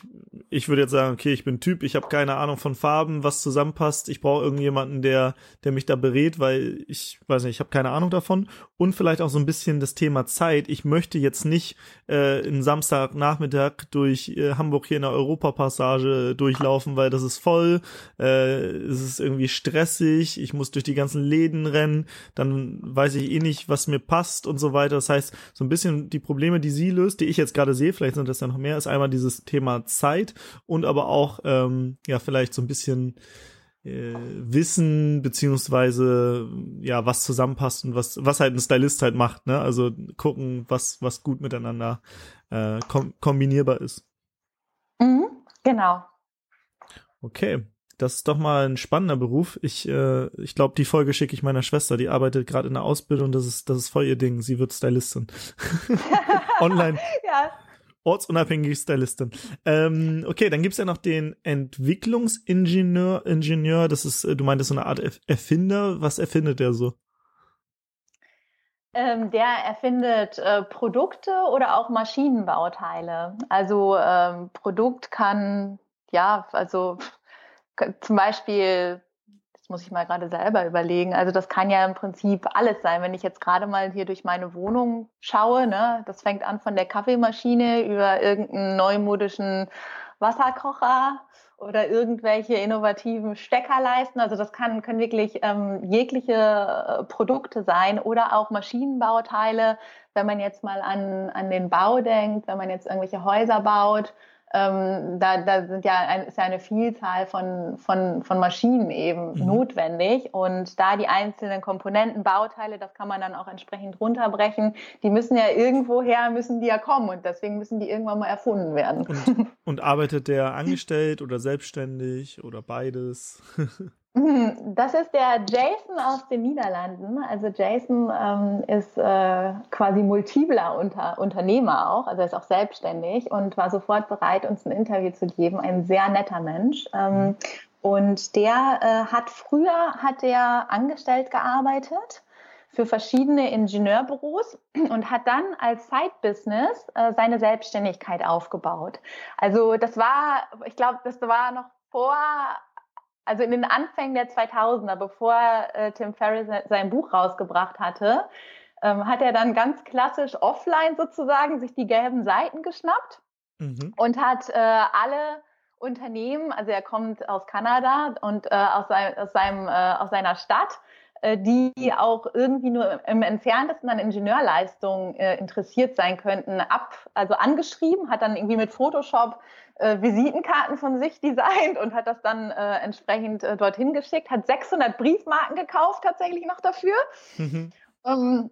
ich würde jetzt sagen, okay, ich bin Typ, ich habe keine Ahnung von Farben, was zusammenpasst, ich brauche irgendjemanden, der, der mich da berät, weil ich weiß nicht, ich habe keine Ahnung davon. Und vielleicht auch so ein bisschen das Thema Zeit. Ich möchte jetzt nicht äh, einen Samstagnachmittag durch äh, Hamburg hier in der Europapassage durchlaufen, weil das ist voll, äh, es ist irgendwie stressig, ich muss durch die ganzen Läden rennen, dann weiß ich eh nicht, was mir passt und so weiter. Das heißt, so ein bisschen die Probleme, die sie löst, die ich jetzt gerade sehe, vielleicht sind das ja noch mehr, ist einmal dieses Thema Zeit und aber auch ähm, ja vielleicht so ein bisschen äh, Wissen beziehungsweise ja was zusammenpasst und was was halt ein Stylist halt macht, ne? Also gucken, was was gut miteinander äh, kom kombinierbar ist. Mhm, genau. Okay, das ist doch mal ein spannender Beruf. Ich äh, ich glaube, die Folge schicke ich meiner Schwester. Die arbeitet gerade in der Ausbildung. Das ist das ist voll ihr Ding. Sie wird Stylistin. Online. ja ortsunabhängige Stylistin. Ähm, okay, dann gibt's ja noch den Entwicklungsingenieur. Ingenieur, das ist, äh, du meintest so eine Art Erfinder. Was erfindet der so? Ähm, der erfindet äh, Produkte oder auch Maschinenbauteile. Also ähm, Produkt kann, ja, also zum Beispiel muss ich mal gerade selber überlegen. Also das kann ja im Prinzip alles sein. Wenn ich jetzt gerade mal hier durch meine Wohnung schaue, ne, das fängt an von der Kaffeemaschine über irgendeinen neumodischen Wasserkocher oder irgendwelche innovativen Steckerleisten. Also das kann, können wirklich ähm, jegliche äh, Produkte sein oder auch Maschinenbauteile. Wenn man jetzt mal an, an den Bau denkt, wenn man jetzt irgendwelche Häuser baut, ähm, da, da sind ja ein, ist ja eine Vielzahl von, von, von Maschinen eben mhm. notwendig. Und da die einzelnen Komponenten, Bauteile, das kann man dann auch entsprechend runterbrechen, die müssen ja irgendwoher, müssen die ja kommen und deswegen müssen die irgendwann mal erfunden werden. Und, und arbeitet der angestellt oder selbstständig oder beides? Mhm, das ist der Jason aus den Niederlanden. Also Jason ähm, ist äh, quasi multipler Unter Unternehmer auch, also er ist auch selbstständig und war sofort bereit, uns ein Interview zu geben. Ein sehr netter Mensch. Ähm, mhm. und der äh, hat früher hat er angestellt gearbeitet für verschiedene Ingenieurbüros und hat dann als Side-Business äh, seine Selbstständigkeit aufgebaut. Also das war, ich glaube, das war noch vor also in den Anfängen der 2000er, bevor äh, Tim Ferriss sein Buch rausgebracht hatte, ähm, hat er dann ganz klassisch offline sozusagen sich die gelben Seiten geschnappt mhm. und hat äh, alle Unternehmen, also er kommt aus Kanada und äh, aus, sein, aus, seinem, äh, aus seiner Stadt, die auch irgendwie nur im entferntesten an Ingenieurleistungen äh, interessiert sein könnten, ab, also angeschrieben, hat dann irgendwie mit Photoshop äh, Visitenkarten von sich designt und hat das dann äh, entsprechend äh, dorthin geschickt, hat 600 Briefmarken gekauft tatsächlich noch dafür. Mhm. Ähm,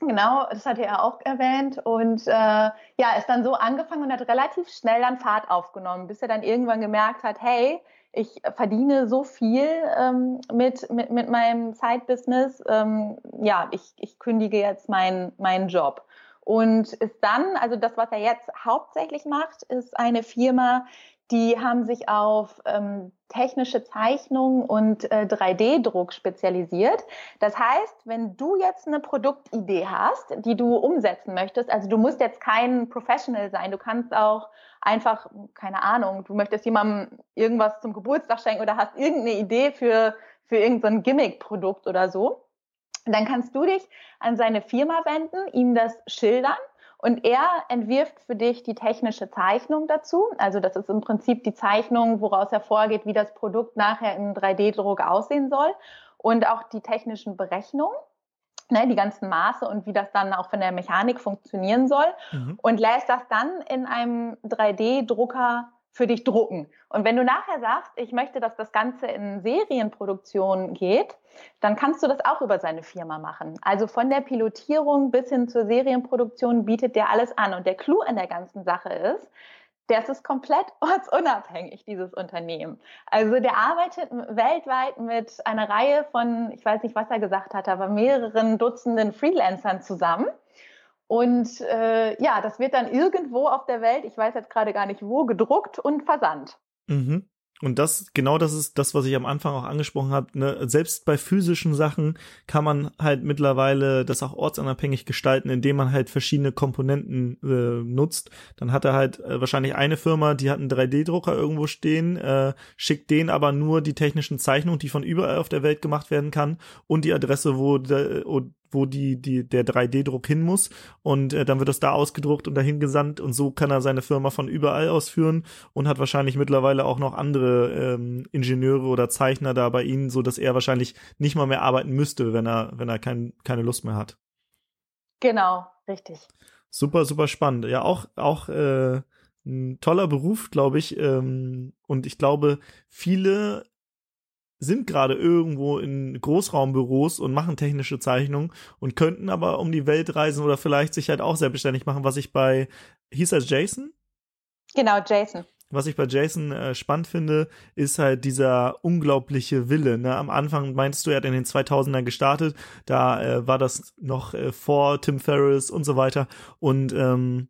genau, das hatte er auch erwähnt und äh, ja, ist dann so angefangen und hat relativ schnell dann Fahrt aufgenommen, bis er dann irgendwann gemerkt hat, hey, ich verdiene so viel ähm, mit, mit, mit meinem Side-Business, ähm, ja, ich, ich kündige jetzt meinen meinen Job. Und ist dann, also das, was er jetzt hauptsächlich macht, ist eine Firma, die haben sich auf ähm, technische Zeichnung und äh, 3D-Druck spezialisiert. Das heißt, wenn du jetzt eine Produktidee hast, die du umsetzen möchtest, also du musst jetzt kein Professional sein, du kannst auch einfach, keine Ahnung, du möchtest jemandem irgendwas zum Geburtstag schenken oder hast irgendeine Idee für, für irgendein Gimmick-Produkt oder so, dann kannst du dich an seine Firma wenden, ihm das schildern und er entwirft für dich die technische Zeichnung dazu. Also das ist im Prinzip die Zeichnung, woraus hervorgeht, wie das Produkt nachher im 3D-Druck aussehen soll und auch die technischen Berechnungen. Ne, die ganzen Maße und wie das dann auch von der Mechanik funktionieren soll mhm. und lässt das dann in einem 3D-Drucker für dich drucken. Und wenn du nachher sagst, ich möchte, dass das Ganze in Serienproduktion geht, dann kannst du das auch über seine Firma machen. Also von der Pilotierung bis hin zur Serienproduktion bietet der alles an. Und der Clou an der ganzen Sache ist, das ist komplett ortsunabhängig, dieses Unternehmen. Also der arbeitet weltweit mit einer Reihe von, ich weiß nicht, was er gesagt hat, aber mehreren Dutzenden Freelancern zusammen und äh, ja, das wird dann irgendwo auf der Welt, ich weiß jetzt gerade gar nicht wo, gedruckt und versandt. Mhm. Und das, genau das ist das, was ich am Anfang auch angesprochen habe. Ne? Selbst bei physischen Sachen kann man halt mittlerweile das auch ortsunabhängig gestalten, indem man halt verschiedene Komponenten äh, nutzt. Dann hat er halt äh, wahrscheinlich eine Firma, die hat einen 3D-Drucker irgendwo stehen, äh, schickt den aber nur die technischen Zeichnungen, die von überall auf der Welt gemacht werden kann und die Adresse, wo, der, wo die, die, der 3D-Druck hin muss. Und äh, dann wird das da ausgedruckt und dahin gesandt und so kann er seine Firma von überall ausführen und hat wahrscheinlich mittlerweile auch noch andere ähm, Ingenieure oder Zeichner da bei ihnen, so dass er wahrscheinlich nicht mal mehr arbeiten müsste, wenn er, wenn er kein, keine Lust mehr hat. Genau, richtig. Super, super spannend. Ja, auch, auch äh, ein toller Beruf, glaube ich. Ähm, und ich glaube, viele sind gerade irgendwo in Großraumbüros und machen technische Zeichnungen und könnten aber um die Welt reisen oder vielleicht sich halt auch selbstständig machen, was ich bei, hieß er Jason? Genau, Jason. Was ich bei Jason äh, spannend finde, ist halt dieser unglaubliche Wille. Ne? Am Anfang meintest du, er hat in den 2000er gestartet, da äh, war das noch äh, vor Tim Ferriss und so weiter und ähm,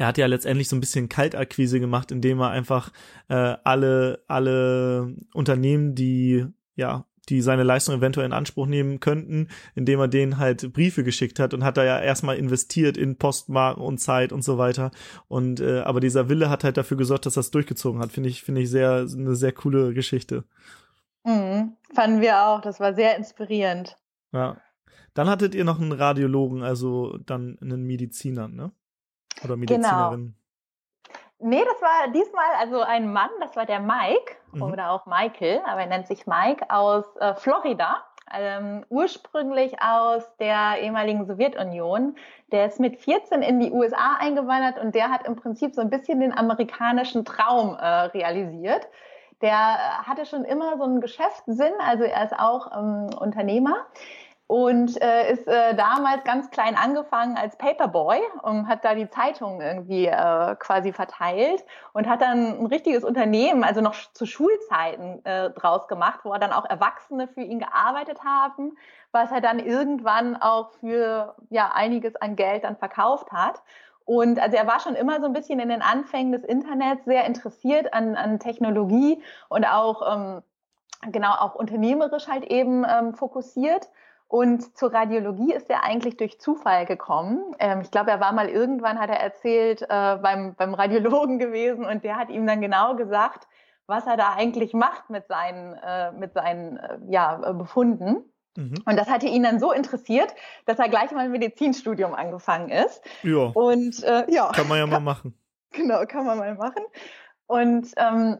er hat ja letztendlich so ein bisschen Kaltakquise gemacht, indem er einfach äh, alle, alle Unternehmen, die ja die seine Leistung eventuell in Anspruch nehmen könnten, indem er denen halt Briefe geschickt hat und hat da ja erstmal investiert in Postmarken und Zeit und so weiter. Und äh, aber dieser Wille hat halt dafür gesorgt, dass das durchgezogen hat. Finde ich, finde ich sehr eine sehr coole Geschichte. Mhm, fanden wir auch. Das war sehr inspirierend. Ja. Dann hattet ihr noch einen Radiologen, also dann einen Mediziner, ne? Oder genau. Medizinerin? Genau. Nee, das war diesmal also ein Mann, das war der Mike mhm. oder auch Michael, aber er nennt sich Mike aus äh, Florida. Ähm, ursprünglich aus der ehemaligen Sowjetunion. Der ist mit 14 in die USA eingewandert und der hat im Prinzip so ein bisschen den amerikanischen Traum äh, realisiert. Der äh, hatte schon immer so einen Geschäftssinn, also er ist auch ähm, Unternehmer und äh, ist äh, damals ganz klein angefangen als Paperboy und hat da die Zeitungen irgendwie äh, quasi verteilt und hat dann ein richtiges Unternehmen, also noch zu Schulzeiten äh, draus gemacht, wo er dann auch Erwachsene für ihn gearbeitet haben, was er dann irgendwann auch für ja einiges an Geld dann verkauft hat. Und also er war schon immer so ein bisschen in den Anfängen des Internets sehr interessiert an, an Technologie und auch ähm, genau auch unternehmerisch halt eben ähm, fokussiert und zur Radiologie ist er eigentlich durch Zufall gekommen. Ähm, ich glaube, er war mal irgendwann, hat er erzählt, äh, beim, beim Radiologen gewesen und der hat ihm dann genau gesagt, was er da eigentlich macht mit seinen, äh, mit seinen äh, ja, äh, Befunden. Mhm. Und das hatte ihn dann so interessiert, dass er gleich mal ein Medizinstudium angefangen ist. Ja. Und äh, ja. Kann man ja mal machen. Genau, kann man mal machen. Und ähm,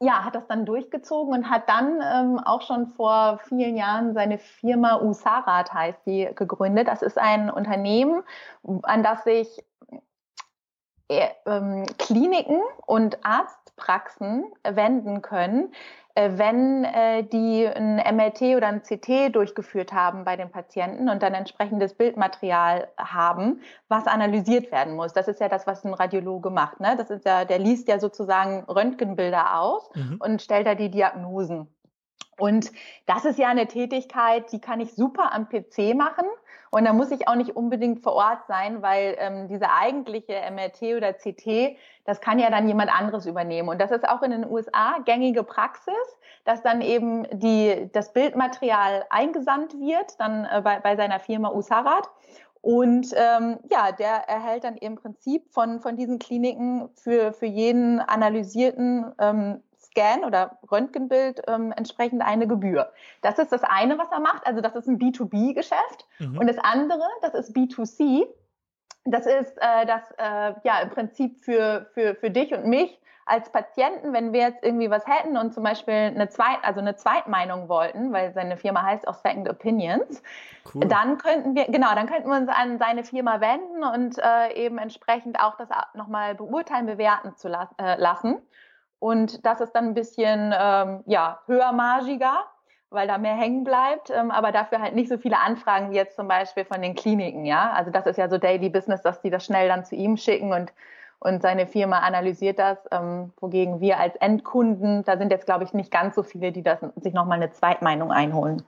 ja, hat das dann durchgezogen und hat dann ähm, auch schon vor vielen Jahren seine Firma Usarat heißt die gegründet. Das ist ein Unternehmen, an das sich Kliniken und Arztpraxen wenden können, äh, wenn äh, die ein MRT oder ein CT durchgeführt haben bei den Patienten und dann entsprechendes Bildmaterial haben, was analysiert werden muss. Das ist ja das, was ein Radiologe macht. Ne? Das ist ja, der liest ja sozusagen Röntgenbilder aus mhm. und stellt da die Diagnosen. Und das ist ja eine Tätigkeit, die kann ich super am PC machen. Und da muss ich auch nicht unbedingt vor Ort sein, weil ähm, diese eigentliche MRT oder CT, das kann ja dann jemand anderes übernehmen. Und das ist auch in den USA gängige Praxis, dass dann eben die, das Bildmaterial eingesandt wird, dann äh, bei, bei seiner Firma Usarat. Und ähm, ja, der erhält dann im Prinzip von, von diesen Kliniken für, für jeden analysierten ähm, Scan oder Röntgenbild ähm, entsprechend eine Gebühr. Das ist das eine, was er macht. Also das ist ein B2B-Geschäft. Mhm. Und das andere, das ist B2C. Das ist äh, das äh, ja im Prinzip für, für, für dich und mich als Patienten, wenn wir jetzt irgendwie was hätten und zum Beispiel eine Zweit, also eine Zweitmeinung wollten, weil seine Firma heißt auch Second Opinions, cool. dann könnten wir, genau, dann könnten wir uns an seine Firma wenden und äh, eben entsprechend auch das nochmal beurteilen, bewerten zu la äh, lassen. Und das ist dann ein bisschen ähm, ja, höhermargiger, weil da mehr hängen bleibt, ähm, aber dafür halt nicht so viele Anfragen wie jetzt zum Beispiel von den Kliniken, ja. Also das ist ja so Daily Business, dass die das schnell dann zu ihm schicken und, und seine Firma analysiert das, ähm, wogegen wir als Endkunden, da sind jetzt glaube ich nicht ganz so viele, die das, sich nochmal eine Zweitmeinung einholen.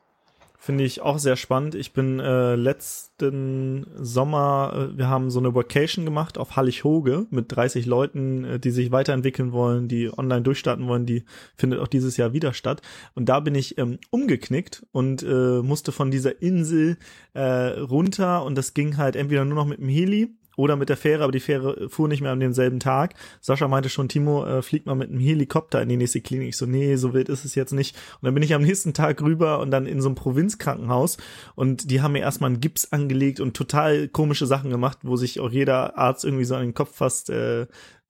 Finde ich auch sehr spannend. Ich bin äh, letzten Sommer, äh, wir haben so eine Vacation gemacht auf Hallig-Hoge mit 30 Leuten, äh, die sich weiterentwickeln wollen, die online durchstarten wollen. Die findet auch dieses Jahr wieder statt. Und da bin ich ähm, umgeknickt und äh, musste von dieser Insel äh, runter und das ging halt entweder nur noch mit dem Heli oder mit der Fähre, aber die Fähre fuhr nicht mehr an demselben Tag. Sascha meinte schon, Timo, äh, fliegt mal mit einem Helikopter in die nächste Klinik. Ich so, nee, so wild ist es jetzt nicht. Und dann bin ich am nächsten Tag rüber und dann in so einem Provinzkrankenhaus und die haben mir erstmal einen Gips angelegt und total komische Sachen gemacht, wo sich auch jeder Arzt irgendwie so an den Kopf fasst, äh,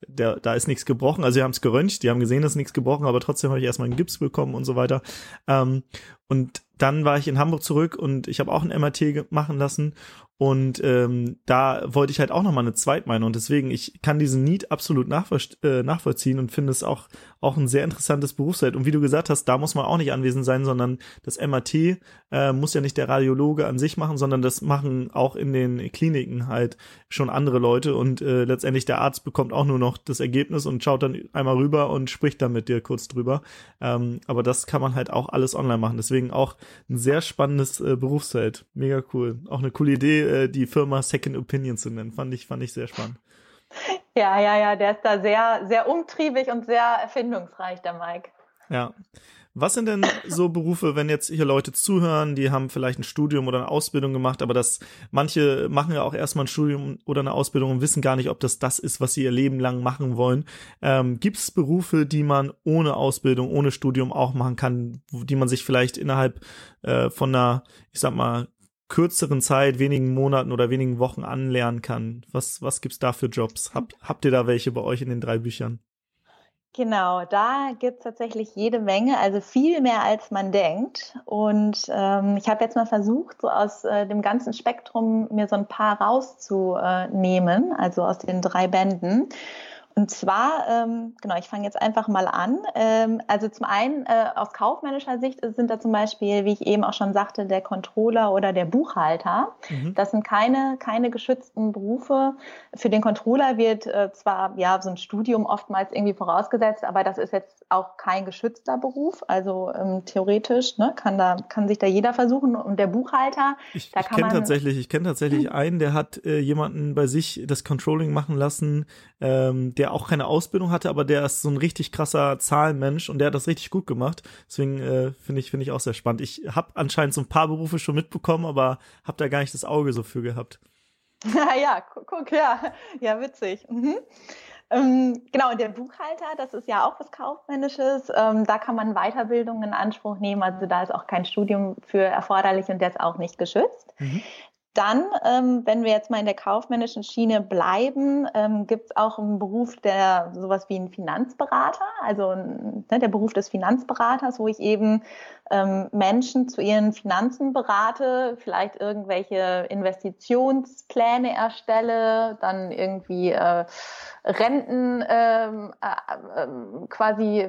der, da ist nichts gebrochen. Also sie haben es geröntgt, die haben gesehen, dass nichts gebrochen, aber trotzdem habe ich erstmal einen Gips bekommen und so weiter. Ähm, und dann war ich in Hamburg zurück und ich habe auch ein MRT machen lassen und ähm, da wollte ich halt auch nochmal eine Zweitmeinung. Und deswegen, ich kann diesen Need absolut nachvoll äh, nachvollziehen und finde es auch, auch ein sehr interessantes Berufsfeld. Und wie du gesagt hast, da muss man auch nicht anwesend sein, sondern das MAT äh, muss ja nicht der Radiologe an sich machen, sondern das machen auch in den Kliniken halt schon andere Leute. Und äh, letztendlich der Arzt bekommt auch nur noch das Ergebnis und schaut dann einmal rüber und spricht dann mit dir kurz drüber. Ähm, aber das kann man halt auch alles online machen. Deswegen auch ein sehr spannendes äh, Berufsfeld. Mega cool. Auch eine coole Idee äh, die Firma Second Opinion zu nennen. Fand ich, fand ich sehr spannend. Ja, ja, ja, der ist da sehr, sehr umtriebig und sehr erfindungsreich, der Mike. Ja. Was sind denn so Berufe, wenn jetzt hier Leute zuhören, die haben vielleicht ein Studium oder eine Ausbildung gemacht, aber das manche machen ja auch erstmal ein Studium oder eine Ausbildung und wissen gar nicht, ob das das ist, was sie ihr Leben lang machen wollen. Ähm, Gibt es Berufe, die man ohne Ausbildung, ohne Studium auch machen kann, die man sich vielleicht innerhalb äh, von einer, ich sag mal, kürzeren Zeit, wenigen Monaten oder wenigen Wochen anlernen kann. Was, was gibt's da für Jobs? Hab, habt ihr da welche bei euch in den drei Büchern? Genau, da gibt's tatsächlich jede Menge, also viel mehr als man denkt. Und ähm, ich habe jetzt mal versucht, so aus äh, dem ganzen Spektrum mir so ein paar rauszunehmen, also aus den drei Bänden. Und zwar, ähm, genau, ich fange jetzt einfach mal an. Ähm, also zum einen äh, aus kaufmännischer Sicht sind da zum Beispiel, wie ich eben auch schon sagte, der Controller oder der Buchhalter. Mhm. Das sind keine, keine geschützten Berufe. Für den Controller wird äh, zwar ja so ein Studium oftmals irgendwie vorausgesetzt, aber das ist jetzt auch kein geschützter Beruf. Also ähm, theoretisch ne, kann da kann sich da jeder versuchen. Und der Buchhalter, ich, ich kenne tatsächlich, ich kenne tatsächlich mhm. einen, der hat äh, jemanden bei sich das Controlling machen lassen, ähm, der auch keine Ausbildung hatte, aber der ist so ein richtig krasser Zahlenmensch und der hat das richtig gut gemacht. Deswegen äh, finde ich finde ich auch sehr spannend. Ich habe anscheinend so ein paar Berufe schon mitbekommen, aber habe da gar nicht das Auge so für gehabt. ja, guck, ja, ja, witzig. Mhm. Ähm, genau, der Buchhalter, das ist ja auch was Kaufmännisches. Ähm, da kann man Weiterbildung in Anspruch nehmen. Also da ist auch kein Studium für erforderlich und der ist auch nicht geschützt. Mhm. Dann, ähm, wenn wir jetzt mal in der kaufmännischen Schiene bleiben, ähm, gibt es auch einen Beruf, der sowas wie ein Finanzberater, also ne, der Beruf des Finanzberaters, wo ich eben ähm, Menschen zu ihren Finanzen berate, vielleicht irgendwelche Investitionspläne erstelle, dann irgendwie äh, Renten ähm, äh, äh, quasi,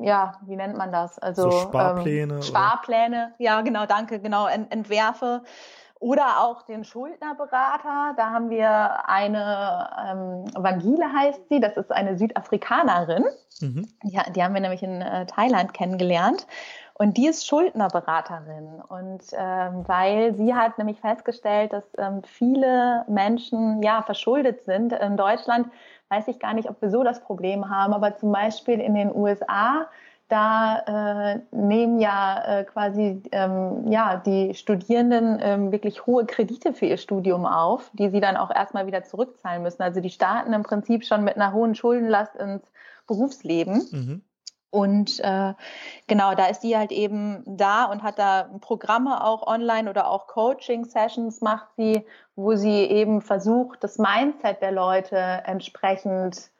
ja, wie nennt man das? Also so Sparpläne. Ähm, Sparpläne, oder? ja, genau, danke, genau, ent entwerfe. Oder auch den Schuldnerberater. Da haben wir eine, ähm, Vangile heißt sie, das ist eine Südafrikanerin. Mhm. Die, die, haben wir nämlich in äh, Thailand kennengelernt. Und die ist Schuldnerberaterin. Und ähm, weil sie hat nämlich festgestellt, dass ähm, viele Menschen ja verschuldet sind. In Deutschland weiß ich gar nicht, ob wir so das Problem haben, aber zum Beispiel in den USA da äh, nehmen ja äh, quasi ähm, ja die Studierenden ähm, wirklich hohe Kredite für ihr Studium auf, die sie dann auch erstmal wieder zurückzahlen müssen. Also die starten im Prinzip schon mit einer hohen Schuldenlast ins Berufsleben. Mhm. Und äh, genau, da ist die halt eben da und hat da Programme auch online oder auch Coaching-Sessions macht sie, wo sie eben versucht, das Mindset der Leute entsprechend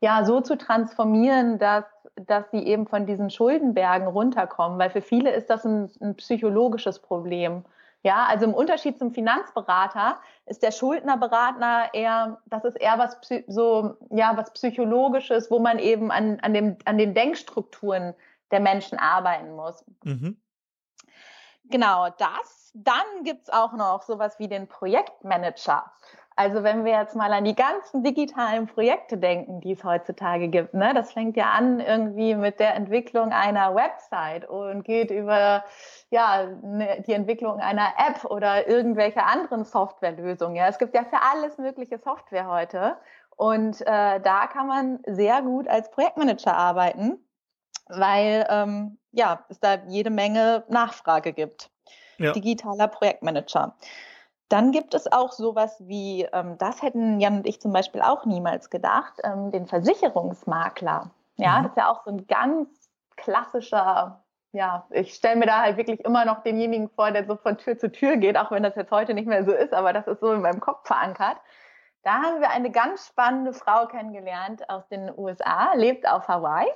ja so zu transformieren, dass dass sie eben von diesen Schuldenbergen runterkommen, weil für viele ist das ein, ein psychologisches Problem. Ja, also im Unterschied zum Finanzberater ist der Schuldnerberater eher, das ist eher was so, ja, was psychologisches, wo man eben an, an dem, an den Denkstrukturen der Menschen arbeiten muss. Mhm. Genau, das. Dann gibt's auch noch sowas wie den Projektmanager. Also wenn wir jetzt mal an die ganzen digitalen Projekte denken, die es heutzutage gibt, ne, das fängt ja an irgendwie mit der Entwicklung einer Website und geht über ja ne, die Entwicklung einer App oder irgendwelche anderen Softwarelösungen. Ja, es gibt ja für alles mögliche Software heute und äh, da kann man sehr gut als Projektmanager arbeiten, weil ähm, ja es da jede Menge Nachfrage gibt. Ja. Digitaler Projektmanager. Dann gibt es auch sowas wie, ähm, das hätten Jan und ich zum Beispiel auch niemals gedacht, ähm, den Versicherungsmakler. Ja, mhm. das ist ja auch so ein ganz klassischer, ja, ich stelle mir da halt wirklich immer noch denjenigen vor, der so von Tür zu Tür geht, auch wenn das jetzt heute nicht mehr so ist, aber das ist so in meinem Kopf verankert. Da haben wir eine ganz spannende Frau kennengelernt aus den USA, lebt auf Hawaii.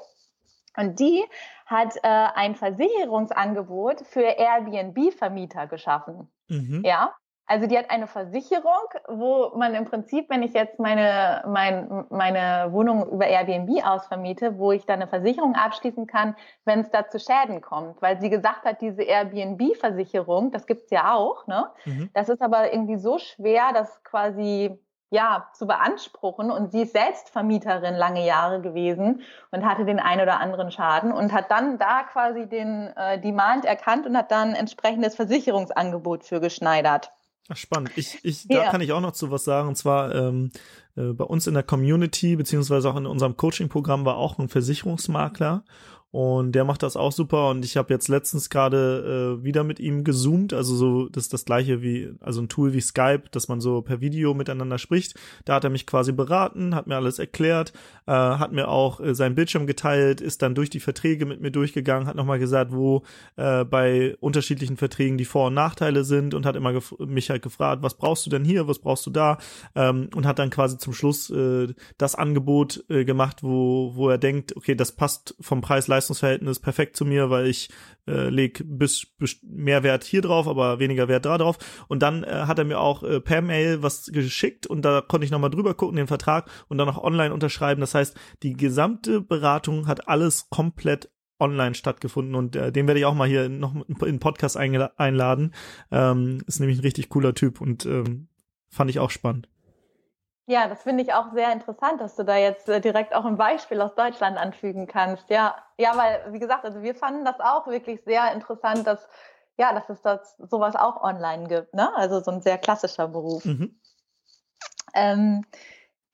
Und die hat äh, ein Versicherungsangebot für Airbnb-Vermieter geschaffen. Mhm. Ja, also die hat eine Versicherung, wo man im Prinzip, wenn ich jetzt meine, mein, meine Wohnung über Airbnb ausvermiete, wo ich dann eine Versicherung abschließen kann, wenn es da zu Schäden kommt. Weil sie gesagt hat, diese Airbnb-Versicherung, das gibt's ja auch, ne? Mhm. Das ist aber irgendwie so schwer, das quasi ja, zu beanspruchen. Und sie ist selbst Vermieterin lange Jahre gewesen und hatte den ein oder anderen Schaden und hat dann da quasi den äh, Demand erkannt und hat dann entsprechendes Versicherungsangebot für geschneidert. Ach, spannend. Ich, ich, ja. da kann ich auch noch zu was sagen. Und zwar ähm, äh, bei uns in der Community, beziehungsweise auch in unserem Coaching-Programm war auch ein Versicherungsmakler. Und der macht das auch super. Und ich habe jetzt letztens gerade äh, wieder mit ihm gezoomt. Also so, das ist das gleiche wie, also ein Tool wie Skype, dass man so per Video miteinander spricht. Da hat er mich quasi beraten, hat mir alles erklärt, äh, hat mir auch äh, seinen Bildschirm geteilt, ist dann durch die Verträge mit mir durchgegangen, hat nochmal gesagt, wo äh, bei unterschiedlichen Verträgen die Vor- und Nachteile sind und hat immer mich halt gefragt, was brauchst du denn hier, was brauchst du da? Ähm, und hat dann quasi zum Schluss äh, das Angebot äh, gemacht, wo, wo er denkt, okay, das passt vom Preis Preis-Leistungs-Verhältnis perfekt zu mir, weil ich äh, leg bis, bis mehr Wert hier drauf, aber weniger Wert da drauf. Und dann äh, hat er mir auch äh, per Mail was geschickt und da konnte ich nochmal drüber gucken, den Vertrag und dann auch online unterschreiben. Das heißt, die gesamte Beratung hat alles komplett online stattgefunden und äh, den werde ich auch mal hier noch in den Podcast einladen. Ähm, ist nämlich ein richtig cooler Typ und ähm, fand ich auch spannend. Ja, das finde ich auch sehr interessant, dass du da jetzt äh, direkt auch ein Beispiel aus Deutschland anfügen kannst. Ja, ja, weil wie gesagt, also wir fanden das auch wirklich sehr interessant, dass ja, dass es das sowas auch online gibt, ne? Also so ein sehr klassischer Beruf. Mhm. Ähm,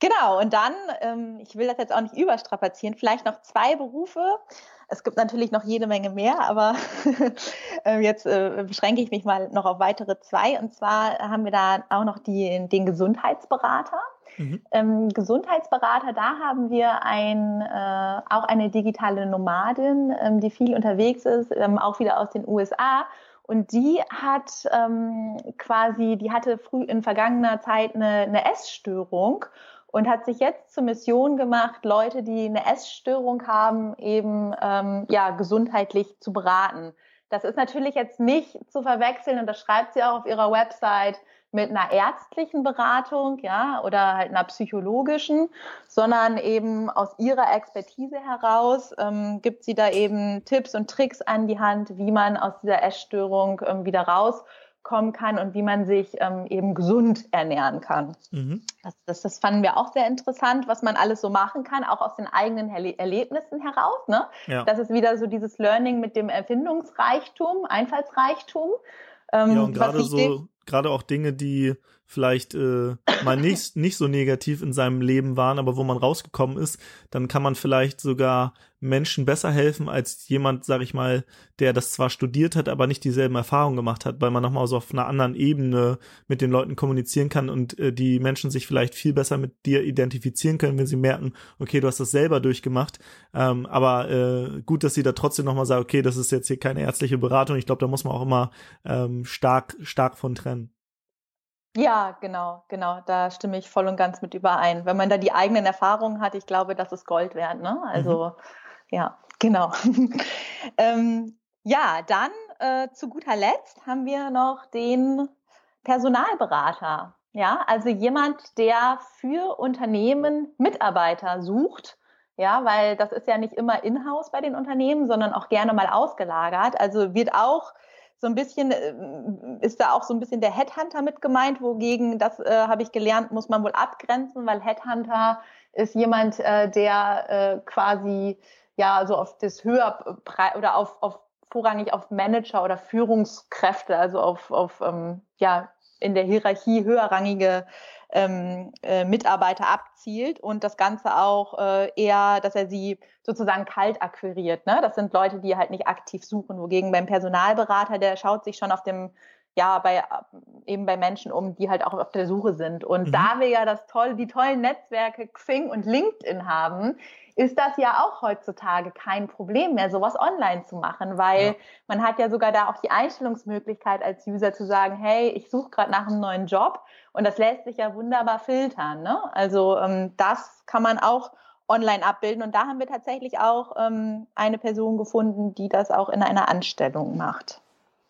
genau. Und dann, ähm, ich will das jetzt auch nicht überstrapazieren, vielleicht noch zwei Berufe. Es gibt natürlich noch jede Menge mehr, aber äh, jetzt äh, beschränke ich mich mal noch auf weitere zwei. Und zwar haben wir da auch noch die, den Gesundheitsberater. Mhm. Ähm, Gesundheitsberater, da haben wir ein, äh, auch eine digitale Nomadin, ähm, die viel unterwegs ist, ähm, auch wieder aus den USA. Und die hat ähm, quasi, die hatte früh in vergangener Zeit eine, eine Essstörung und hat sich jetzt zur Mission gemacht, Leute, die eine Essstörung haben, eben ähm, ja gesundheitlich zu beraten. Das ist natürlich jetzt nicht zu verwechseln und das schreibt sie auch auf ihrer Website mit einer ärztlichen Beratung, ja, oder halt einer psychologischen, sondern eben aus ihrer Expertise heraus ähm, gibt sie da eben Tipps und Tricks an die Hand, wie man aus dieser Essstörung ähm, wieder rauskommen kann und wie man sich ähm, eben gesund ernähren kann. Mhm. Das, das, das fanden wir auch sehr interessant, was man alles so machen kann, auch aus den eigenen Erle Erlebnissen heraus. Ne? Ja. Das ist wieder so dieses Learning mit dem Erfindungsreichtum, Einfallsreichtum. Ähm, ja, und gerade so gerade auch Dinge, die vielleicht äh, mal nicht, nicht so negativ in seinem Leben waren, aber wo man rausgekommen ist, dann kann man vielleicht sogar Menschen besser helfen als jemand, sag ich mal, der das zwar studiert hat, aber nicht dieselben Erfahrungen gemacht hat, weil man nochmal so auf einer anderen Ebene mit den Leuten kommunizieren kann und äh, die Menschen sich vielleicht viel besser mit dir identifizieren können, wenn sie merken, okay, du hast das selber durchgemacht. Ähm, aber äh, gut, dass sie da trotzdem nochmal sagen, okay, das ist jetzt hier keine ärztliche Beratung. Ich glaube, da muss man auch immer ähm, stark, stark von trennen. Ja, genau, genau. Da stimme ich voll und ganz mit überein. Wenn man da die eigenen Erfahrungen hat, ich glaube, das ist Gold wert. Ne? Also mhm. ja, genau. ähm, ja, dann äh, zu guter Letzt haben wir noch den Personalberater. Ja, also jemand, der für Unternehmen Mitarbeiter sucht. Ja, weil das ist ja nicht immer in-house bei den Unternehmen, sondern auch gerne mal ausgelagert. Also wird auch so ein bisschen äh, ist da auch so ein bisschen der Headhunter mit gemeint, wogegen, das äh, habe ich gelernt, muss man wohl abgrenzen, weil Headhunter ist jemand, äh, der äh, quasi ja so auf das höher oder auf, auf vorrangig auf Manager oder Führungskräfte, also auf, auf ähm, ja in der Hierarchie höherrangige ähm, äh, Mitarbeiter abzielt und das Ganze auch äh, eher, dass er sie sozusagen kalt akquiriert. Ne? Das sind Leute, die halt nicht aktiv suchen. Wogegen beim Personalberater, der schaut sich schon auf dem ja, bei, eben bei Menschen um, die halt auch auf der Suche sind. Und mhm. da wir ja das tolle, die tollen Netzwerke Xing und LinkedIn haben, ist das ja auch heutzutage kein Problem mehr, sowas online zu machen, weil ja. man hat ja sogar da auch die Einstellungsmöglichkeit als User zu sagen, hey, ich suche gerade nach einem neuen Job und das lässt sich ja wunderbar filtern. Ne? Also ähm, das kann man auch online abbilden und da haben wir tatsächlich auch ähm, eine Person gefunden, die das auch in einer Anstellung macht.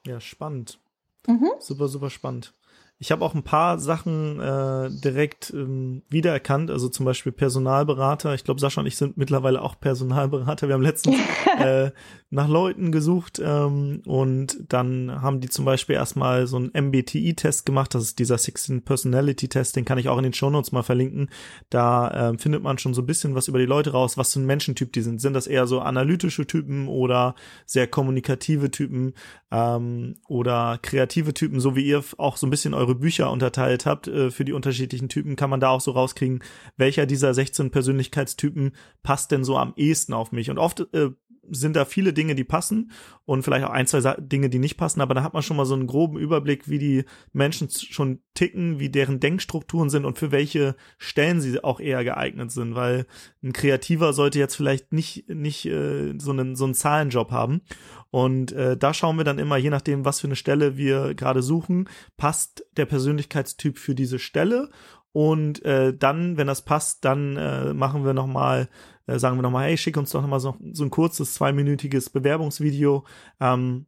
Ja, spannend. Mhm. Super, super spannend. Ich habe auch ein paar Sachen äh, direkt ähm, wiedererkannt, also zum Beispiel Personalberater. Ich glaube, Sascha und ich sind mittlerweile auch Personalberater. Wir haben letztens äh, nach Leuten gesucht ähm, und dann haben die zum Beispiel erstmal so einen MBTI-Test gemacht. Das ist dieser 16 Personality Test, den kann ich auch in den Shownotes mal verlinken. Da äh, findet man schon so ein bisschen was über die Leute raus, was für ein Menschentyp die sind. Sind das eher so analytische Typen oder sehr kommunikative Typen ähm, oder kreative Typen, so wie ihr auch so ein bisschen eure Bücher unterteilt habt äh, für die unterschiedlichen Typen, kann man da auch so rauskriegen, welcher dieser 16 Persönlichkeitstypen passt denn so am ehesten auf mich. Und oft äh, sind da viele Dinge, die passen und vielleicht auch ein, zwei Dinge, die nicht passen, aber da hat man schon mal so einen groben Überblick, wie die Menschen schon ticken, wie deren Denkstrukturen sind und für welche Stellen sie auch eher geeignet sind, weil ein Kreativer sollte jetzt vielleicht nicht, nicht äh, so, einen, so einen Zahlenjob haben. Und äh, da schauen wir dann immer, je nachdem, was für eine Stelle wir gerade suchen, passt der Persönlichkeitstyp für diese Stelle und äh, dann, wenn das passt, dann äh, machen wir nochmal sagen wir nochmal, hey, schick uns doch nochmal so, so ein kurzes, zweiminütiges Bewerbungsvideo. Ähm,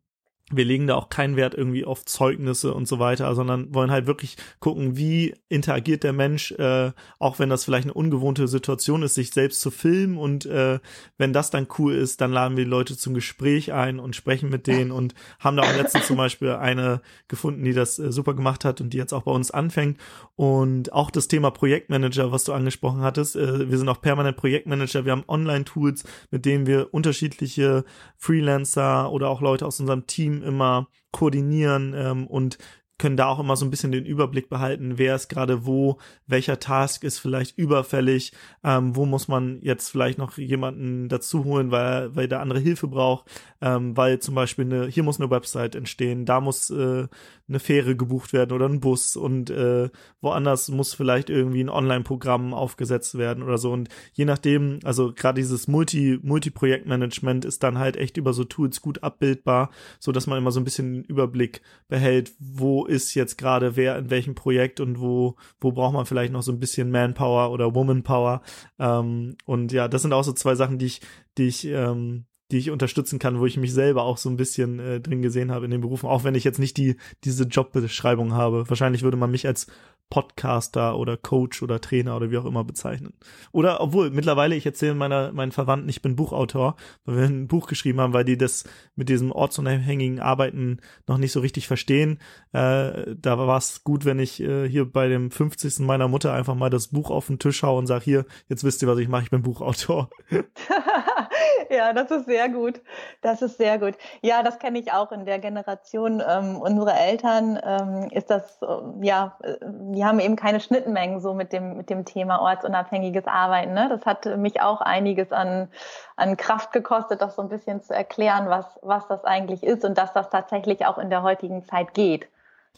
wir legen da auch keinen Wert irgendwie auf Zeugnisse und so weiter, sondern wollen halt wirklich gucken, wie interagiert der Mensch, äh, auch wenn das vielleicht eine ungewohnte Situation ist, sich selbst zu filmen. Und äh, wenn das dann cool ist, dann laden wir die Leute zum Gespräch ein und sprechen mit denen und haben da auch letztens zum Beispiel eine gefunden, die das äh, super gemacht hat und die jetzt auch bei uns anfängt. Und auch das Thema Projektmanager, was du angesprochen hattest, äh, wir sind auch permanent Projektmanager, wir haben Online-Tools, mit denen wir unterschiedliche Freelancer oder auch Leute aus unserem Team immer koordinieren ähm, und können da auch immer so ein bisschen den Überblick behalten, wer ist gerade wo, welcher Task ist vielleicht überfällig, ähm, wo muss man jetzt vielleicht noch jemanden dazu holen, weil, weil der andere Hilfe braucht, ähm, weil zum Beispiel eine, hier muss eine Website entstehen, da muss äh, eine Fähre gebucht werden oder ein Bus und äh, woanders muss vielleicht irgendwie ein Online-Programm aufgesetzt werden oder so. Und je nachdem, also gerade dieses Multi, Multi-Projektmanagement ist dann halt echt über so Tools gut abbildbar, so dass man immer so ein bisschen den Überblick behält, wo ist jetzt gerade wer in welchem Projekt und wo, wo braucht man vielleicht noch so ein bisschen Manpower oder Womanpower. Ähm, und ja, das sind auch so zwei Sachen, die ich, die ich ähm, die ich unterstützen kann, wo ich mich selber auch so ein bisschen äh, drin gesehen habe in den Berufen, auch wenn ich jetzt nicht die diese Jobbeschreibung habe. Wahrscheinlich würde man mich als Podcaster oder Coach oder Trainer oder wie auch immer bezeichnen. Oder obwohl mittlerweile ich erzähle meiner meinen Verwandten, ich bin Buchautor, weil wir ein Buch geschrieben haben, weil die das mit diesem ortsunabhängigen Arbeiten noch nicht so richtig verstehen. Äh, da war es gut, wenn ich äh, hier bei dem 50. meiner Mutter einfach mal das Buch auf den Tisch haue und sage hier, jetzt wisst ihr, was ich mache, ich bin Buchautor. ja, das ist sehr gut. Das ist sehr gut. Ja, das kenne ich auch in der Generation ähm, unserer Eltern. Ähm, ist das, äh, ja, äh, die haben eben keine Schnittmengen so mit dem, mit dem Thema ortsunabhängiges Arbeiten. Ne? Das hat mich auch einiges an, an Kraft gekostet, das so ein bisschen zu erklären, was, was das eigentlich ist und dass das tatsächlich auch in der heutigen Zeit geht.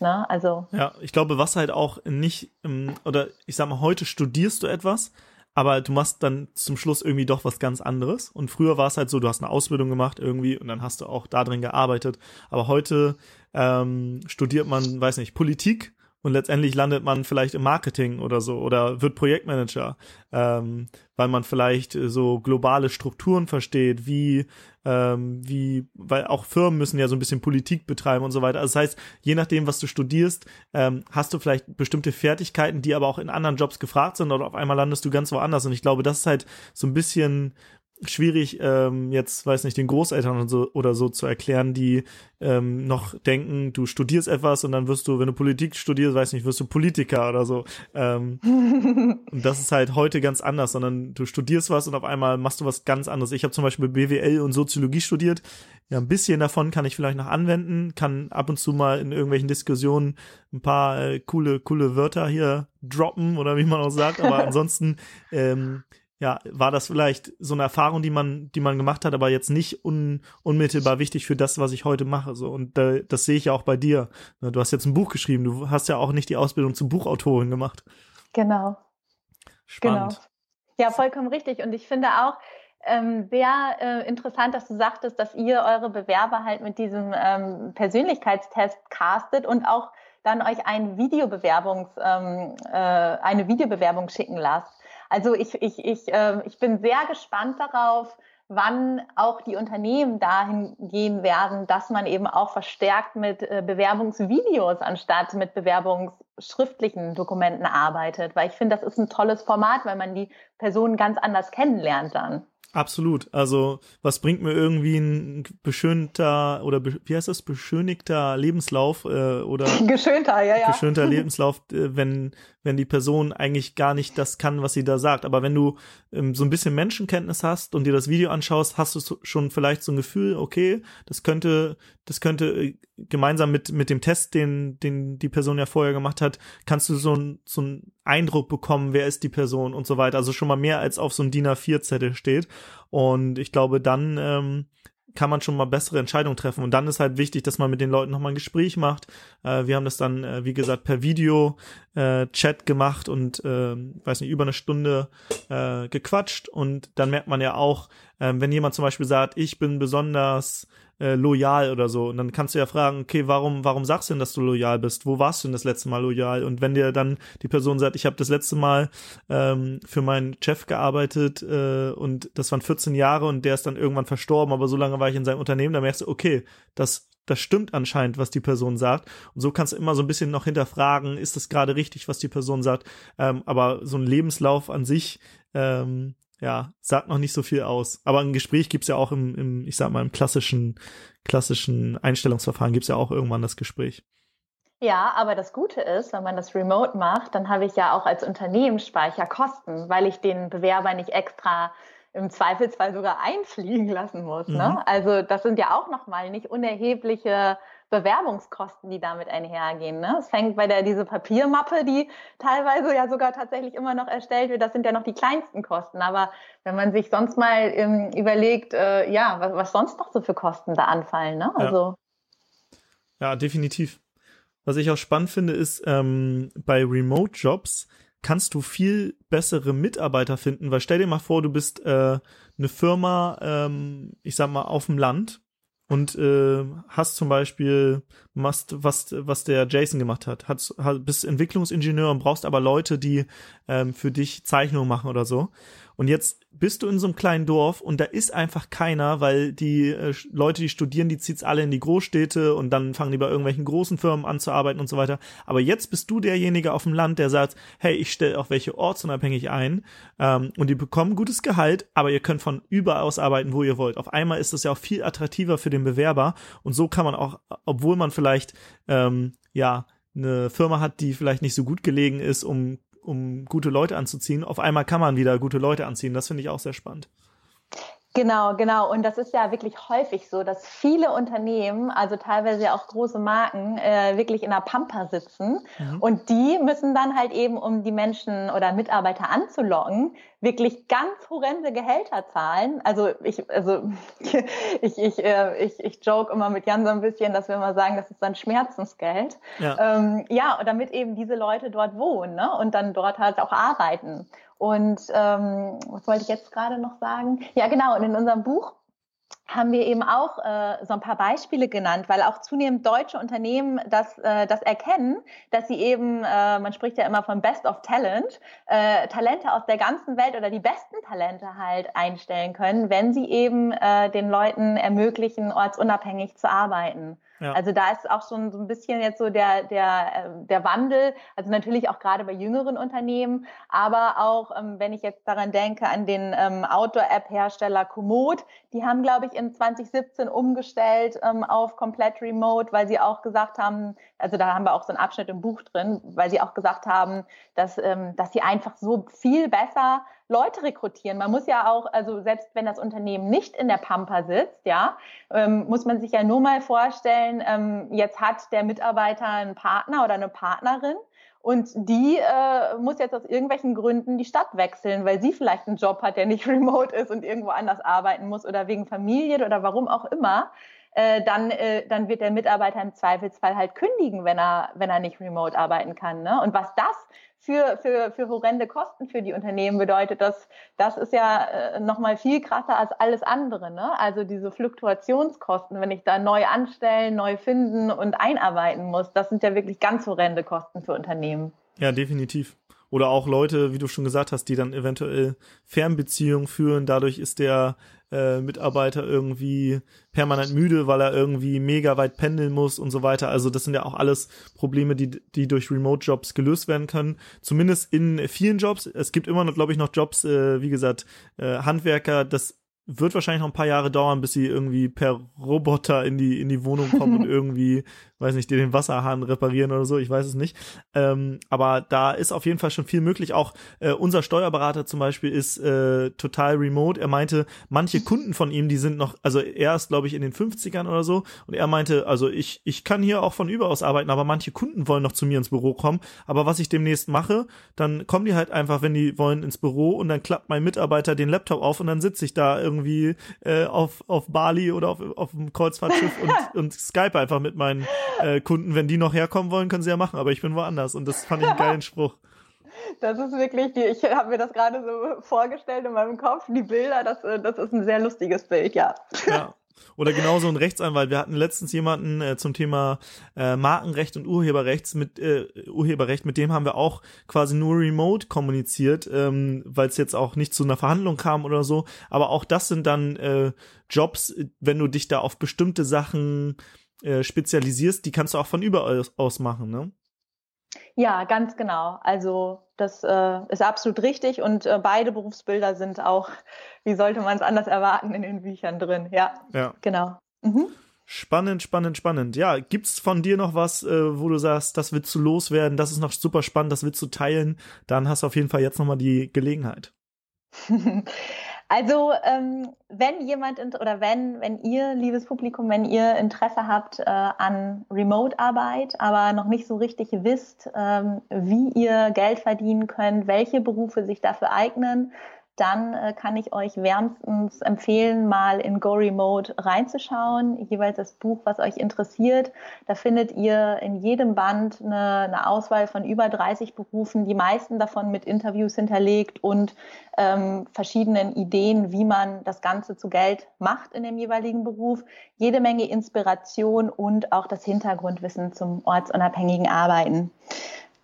Ne? Also. Ja, ich glaube, was halt auch nicht, ähm, oder ich sag mal, heute studierst du etwas, aber du machst dann zum Schluss irgendwie doch was ganz anderes. Und früher war es halt so, du hast eine Ausbildung gemacht irgendwie und dann hast du auch da drin gearbeitet. Aber heute ähm, studiert man, weiß nicht, Politik und letztendlich landet man vielleicht im Marketing oder so oder wird Projektmanager, ähm, weil man vielleicht äh, so globale Strukturen versteht, wie ähm, wie, weil auch Firmen müssen ja so ein bisschen Politik betreiben und so weiter. Also das heißt, je nachdem, was du studierst, ähm, hast du vielleicht bestimmte Fertigkeiten, die aber auch in anderen Jobs gefragt sind oder auf einmal landest du ganz woanders. Und ich glaube, das ist halt so ein bisschen schwierig, ähm, jetzt, weiß nicht, den Großeltern und so, oder so zu erklären, die ähm, noch denken, du studierst etwas und dann wirst du, wenn du Politik studierst, weiß nicht, wirst du Politiker oder so. Ähm, und das ist halt heute ganz anders, sondern du studierst was und auf einmal machst du was ganz anderes. Ich habe zum Beispiel BWL und Soziologie studiert. Ja, ein bisschen davon kann ich vielleicht noch anwenden, kann ab und zu mal in irgendwelchen Diskussionen ein paar äh, coole, coole Wörter hier droppen oder wie man auch sagt, aber ansonsten ähm, ja, war das vielleicht so eine Erfahrung, die man, die man gemacht hat, aber jetzt nicht un, unmittelbar wichtig für das, was ich heute mache. So und äh, das sehe ich ja auch bei dir. Du hast jetzt ein Buch geschrieben. Du hast ja auch nicht die Ausbildung zum Buchautorin gemacht. Genau. Spannend. Genau. Ja, vollkommen richtig. Und ich finde auch ähm, sehr äh, interessant, dass du sagtest, dass ihr eure Bewerber halt mit diesem ähm, Persönlichkeitstest castet und auch dann euch ein Videobewerbungs, ähm, äh, eine Videobewerbung schicken lasst. Also ich, ich, ich, äh, ich bin sehr gespannt darauf, wann auch die Unternehmen dahin gehen werden, dass man eben auch verstärkt mit äh, Bewerbungsvideos anstatt mit bewerbungsschriftlichen Dokumenten arbeitet. Weil ich finde, das ist ein tolles Format, weil man die Personen ganz anders kennenlernt dann. Absolut. Also, was bringt mir irgendwie ein beschönter oder be, wie heißt das? Beschönigter Lebenslauf äh, oder geschönter, ja, ja. Geschönter Lebenslauf, äh, wenn wenn die Person eigentlich gar nicht das kann, was sie da sagt. Aber wenn du ähm, so ein bisschen Menschenkenntnis hast und dir das Video anschaust, hast du schon vielleicht so ein Gefühl, okay, das könnte, das könnte äh, gemeinsam mit, mit dem Test, den, den die Person ja vorher gemacht hat, kannst du so ein, so ein Eindruck bekommen, wer ist die Person und so weiter. Also schon mal mehr als auf so ein DIN A4-Zettel steht. Und ich glaube, dann ähm, kann man schon mal bessere Entscheidungen treffen. Und dann ist halt wichtig, dass man mit den Leuten nochmal ein Gespräch macht. Äh, wir haben das dann, äh, wie gesagt, per Video äh, gemacht und, äh, weiß nicht, über eine Stunde äh, gequatscht. Und dann merkt man ja auch, äh, wenn jemand zum Beispiel sagt, ich bin besonders äh, loyal oder so. Und dann kannst du ja fragen, okay, warum, warum sagst du denn, dass du loyal bist? Wo warst du denn das letzte Mal loyal? Und wenn dir dann die Person sagt, ich habe das letzte Mal ähm, für meinen Chef gearbeitet äh, und das waren 14 Jahre und der ist dann irgendwann verstorben, aber so lange war ich in seinem Unternehmen, dann merkst du, okay, das das stimmt anscheinend, was die Person sagt. Und so kannst du immer so ein bisschen noch hinterfragen, ist das gerade richtig, was die Person sagt. Ähm, aber so ein Lebenslauf an sich, ähm, ja, sagt noch nicht so viel aus. Aber ein Gespräch gibt's ja auch im, im, ich sag mal, im klassischen, klassischen Einstellungsverfahren gibt's ja auch irgendwann das Gespräch. Ja, aber das Gute ist, wenn man das remote macht, dann habe ich ja auch als Unternehmen Speicherkosten, weil ich den Bewerber nicht extra im Zweifelsfall sogar einfliegen lassen muss. Ne? Mhm. Ne? Also das sind ja auch nochmal nicht unerhebliche Bewerbungskosten, die damit einhergehen. Ne? Es fängt bei der diese Papiermappe, die teilweise ja sogar tatsächlich immer noch erstellt wird, das sind ja noch die kleinsten Kosten. Aber wenn man sich sonst mal ähm, überlegt, äh, ja, was, was, sonst noch so für Kosten da anfallen, ne? Also ja, ja definitiv. Was ich auch spannend finde, ist ähm, bei Remote-Jobs kannst du viel bessere Mitarbeiter finden, weil stell dir mal vor, du bist äh, eine Firma, ähm, ich sag mal, auf dem Land und äh, hast zum Beispiel machst was was der Jason gemacht hat, hat bist Entwicklungsingenieur und brauchst aber Leute, die ähm, für dich Zeichnungen machen oder so und jetzt bist du in so einem kleinen Dorf und da ist einfach keiner, weil die äh, Leute, die studieren, die zieht's alle in die Großstädte und dann fangen die bei irgendwelchen großen Firmen an zu arbeiten und so weiter. Aber jetzt bist du derjenige auf dem Land, der sagt, hey, ich stelle auch welche ortsunabhängig ein ähm, und die bekommen gutes Gehalt, aber ihr könnt von überall aus arbeiten, wo ihr wollt. Auf einmal ist das ja auch viel attraktiver für den Bewerber und so kann man auch, obwohl man vielleicht ähm, ja eine Firma hat, die vielleicht nicht so gut gelegen ist, um um gute Leute anzuziehen. Auf einmal kann man wieder gute Leute anziehen. Das finde ich auch sehr spannend. Genau, genau. Und das ist ja wirklich häufig so, dass viele Unternehmen, also teilweise auch große Marken, äh, wirklich in der Pampa sitzen. Mhm. Und die müssen dann halt eben, um die Menschen oder Mitarbeiter anzulocken, wirklich ganz horrende Gehälter zahlen. Also ich, also ich, ich, äh, ich, ich joke immer mit Jan so ein bisschen, dass wir immer sagen, das ist dann Schmerzensgeld. Ja, ähm, ja damit eben diese Leute dort wohnen ne? und dann dort halt auch arbeiten. Und ähm, was wollte ich jetzt gerade noch sagen? Ja, genau. Und in unserem Buch haben wir eben auch äh, so ein paar Beispiele genannt, weil auch zunehmend deutsche Unternehmen das, äh, das erkennen, dass sie eben, äh, man spricht ja immer von Best of Talent, äh, Talente aus der ganzen Welt oder die besten Talente halt einstellen können, wenn sie eben äh, den Leuten ermöglichen, ortsunabhängig zu arbeiten. Ja. Also da ist auch schon so ein bisschen jetzt so der, der, äh, der Wandel, also natürlich auch gerade bei jüngeren Unternehmen, aber auch, ähm, wenn ich jetzt daran denke, an den ähm, Outdoor-App-Hersteller Komoot, die haben, glaube ich, in 2017 umgestellt ähm, auf komplett remote, weil sie auch gesagt haben, also da haben wir auch so einen Abschnitt im Buch drin, weil sie auch gesagt haben, dass, ähm, dass sie einfach so viel besser Leute rekrutieren. Man muss ja auch, also selbst wenn das Unternehmen nicht in der Pampa sitzt, ja, ähm, muss man sich ja nur mal vorstellen, ähm, jetzt hat der Mitarbeiter einen Partner oder eine Partnerin und die äh, muss jetzt aus irgendwelchen Gründen die Stadt wechseln, weil sie vielleicht einen Job hat, der nicht remote ist und irgendwo anders arbeiten muss oder wegen Familie oder warum auch immer. Äh, dann, äh, dann wird der Mitarbeiter im Zweifelsfall halt kündigen, wenn er, wenn er nicht remote arbeiten kann. Ne? Und was das für, für, für horrende Kosten für die Unternehmen bedeutet, das, das ist ja äh, nochmal viel krasser als alles andere. Ne? Also diese Fluktuationskosten, wenn ich da neu anstellen, neu finden und einarbeiten muss, das sind ja wirklich ganz horrende Kosten für Unternehmen. Ja, definitiv. Oder auch Leute, wie du schon gesagt hast, die dann eventuell Fernbeziehungen führen. Dadurch ist der äh, Mitarbeiter irgendwie permanent müde, weil er irgendwie mega weit pendeln muss und so weiter. Also das sind ja auch alles Probleme, die, die durch Remote-Jobs gelöst werden können. Zumindest in vielen Jobs. Es gibt immer noch, glaube ich, noch Jobs, äh, wie gesagt, äh, Handwerker, das wird wahrscheinlich noch ein paar Jahre dauern, bis sie irgendwie per Roboter in die in die Wohnung kommen und irgendwie weiß nicht, dir den Wasserhahn reparieren oder so, ich weiß es nicht. Ähm, aber da ist auf jeden Fall schon viel möglich. Auch äh, unser Steuerberater zum Beispiel ist äh, total remote. Er meinte, manche Kunden von ihm, die sind noch, also er ist, glaube ich, in den 50ern oder so. Und er meinte, also ich, ich kann hier auch von überaus arbeiten, aber manche Kunden wollen noch zu mir ins Büro kommen. Aber was ich demnächst mache, dann kommen die halt einfach, wenn die wollen, ins Büro und dann klappt mein Mitarbeiter den Laptop auf und dann sitze ich da irgendwie äh, auf, auf Bali oder auf, auf dem Kreuzfahrtschiff und, und Skype einfach mit meinen äh, Kunden, wenn die noch herkommen wollen, können sie ja machen, aber ich bin woanders und das fand ich einen geilen Spruch. Das ist wirklich, die, ich habe mir das gerade so vorgestellt in meinem Kopf, die Bilder, das, äh, das ist ein sehr lustiges Bild, ja. Ja. Oder genauso ein Rechtsanwalt. Wir hatten letztens jemanden äh, zum Thema äh, Markenrecht und Urheberrechts mit äh, Urheberrecht, mit dem haben wir auch quasi nur remote kommuniziert, ähm, weil es jetzt auch nicht zu einer Verhandlung kam oder so. Aber auch das sind dann äh, Jobs, wenn du dich da auf bestimmte Sachen äh, spezialisierst, die kannst du auch von überall aus machen, ne? Ja, ganz genau. Also das äh, ist absolut richtig und äh, beide Berufsbilder sind auch, wie sollte man es anders erwarten, in den Büchern drin. Ja, ja. genau. Mhm. Spannend, spannend, spannend. Ja, gibt's von dir noch was, äh, wo du sagst, das willst du loswerden, das ist noch super spannend, das willst du teilen? Dann hast du auf jeden Fall jetzt nochmal die Gelegenheit. Also ähm, wenn jemand oder wenn, wenn ihr, liebes Publikum, wenn ihr Interesse habt äh, an Remote-Arbeit, aber noch nicht so richtig wisst, ähm, wie ihr Geld verdienen könnt, welche Berufe sich dafür eignen, dann äh, kann ich euch wärmstens empfehlen, mal in Go Remote reinzuschauen, jeweils das Buch, was euch interessiert. Da findet ihr in jedem Band eine, eine Auswahl von über 30 Berufen, die meisten davon mit Interviews hinterlegt und ähm, verschiedenen Ideen, wie man das Ganze zu Geld macht in dem jeweiligen Beruf. Jede Menge Inspiration und auch das Hintergrundwissen zum ortsunabhängigen Arbeiten.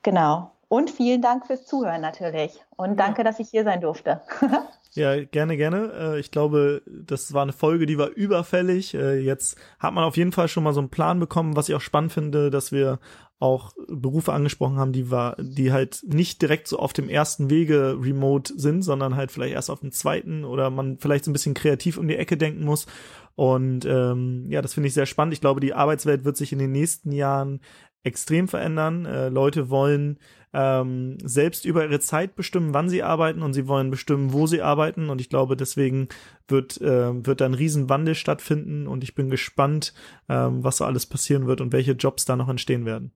Genau. Und vielen Dank fürs Zuhören natürlich. Und danke, ja. dass ich hier sein durfte. Ja, gerne, gerne. Äh, ich glaube, das war eine Folge, die war überfällig. Äh, jetzt hat man auf jeden Fall schon mal so einen Plan bekommen, was ich auch spannend finde, dass wir auch Berufe angesprochen haben, die war, die halt nicht direkt so auf dem ersten Wege remote sind, sondern halt vielleicht erst auf dem zweiten oder man vielleicht so ein bisschen kreativ um die Ecke denken muss. Und ähm, ja, das finde ich sehr spannend. Ich glaube, die Arbeitswelt wird sich in den nächsten Jahren extrem verändern. Äh, Leute wollen ähm, selbst über ihre Zeit bestimmen, wann sie arbeiten und sie wollen bestimmen, wo sie arbeiten. Und ich glaube, deswegen wird, äh, wird da ein Riesenwandel stattfinden und ich bin gespannt, ähm, was so alles passieren wird und welche Jobs da noch entstehen werden.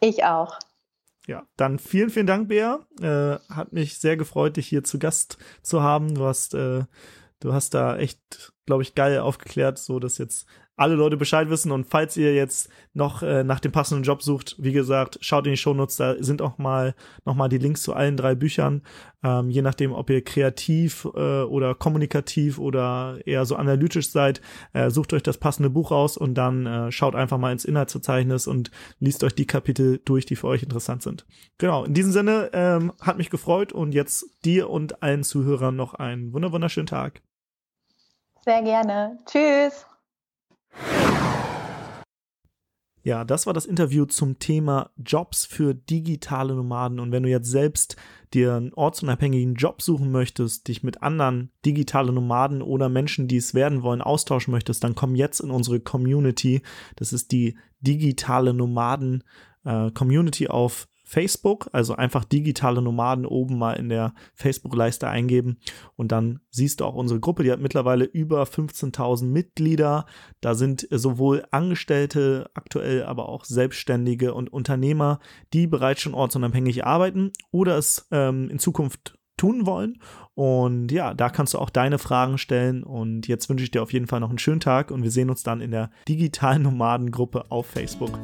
Ich auch. Ja, dann vielen, vielen Dank, Bea. Äh, hat mich sehr gefreut, dich hier zu Gast zu haben. Du hast, äh, du hast da echt, glaube ich, geil aufgeklärt, so dass jetzt alle Leute Bescheid wissen. Und falls ihr jetzt noch äh, nach dem passenden Job sucht, wie gesagt, schaut in die Shownotes, da sind auch mal nochmal die Links zu allen drei Büchern. Ähm, je nachdem, ob ihr kreativ äh, oder kommunikativ oder eher so analytisch seid, äh, sucht euch das passende Buch raus und dann äh, schaut einfach mal ins Inhaltsverzeichnis und liest euch die Kapitel durch, die für euch interessant sind. Genau, in diesem Sinne ähm, hat mich gefreut und jetzt dir und allen Zuhörern noch einen wunderschönen Tag. Sehr gerne. Tschüss. Ja, das war das Interview zum Thema Jobs für digitale Nomaden. Und wenn du jetzt selbst dir einen ortsunabhängigen Job suchen möchtest, dich mit anderen digitalen Nomaden oder Menschen, die es werden wollen, austauschen möchtest, dann komm jetzt in unsere Community. Das ist die digitale Nomaden äh, Community auf Facebook, also einfach digitale Nomaden oben mal in der Facebook-Leiste eingeben und dann siehst du auch unsere Gruppe, die hat mittlerweile über 15.000 Mitglieder. Da sind sowohl Angestellte aktuell, aber auch Selbstständige und Unternehmer, die bereits schon ortsunabhängig arbeiten oder es ähm, in Zukunft tun wollen. Und ja, da kannst du auch deine Fragen stellen. Und jetzt wünsche ich dir auf jeden Fall noch einen schönen Tag und wir sehen uns dann in der digitalen Nomadengruppe auf Facebook.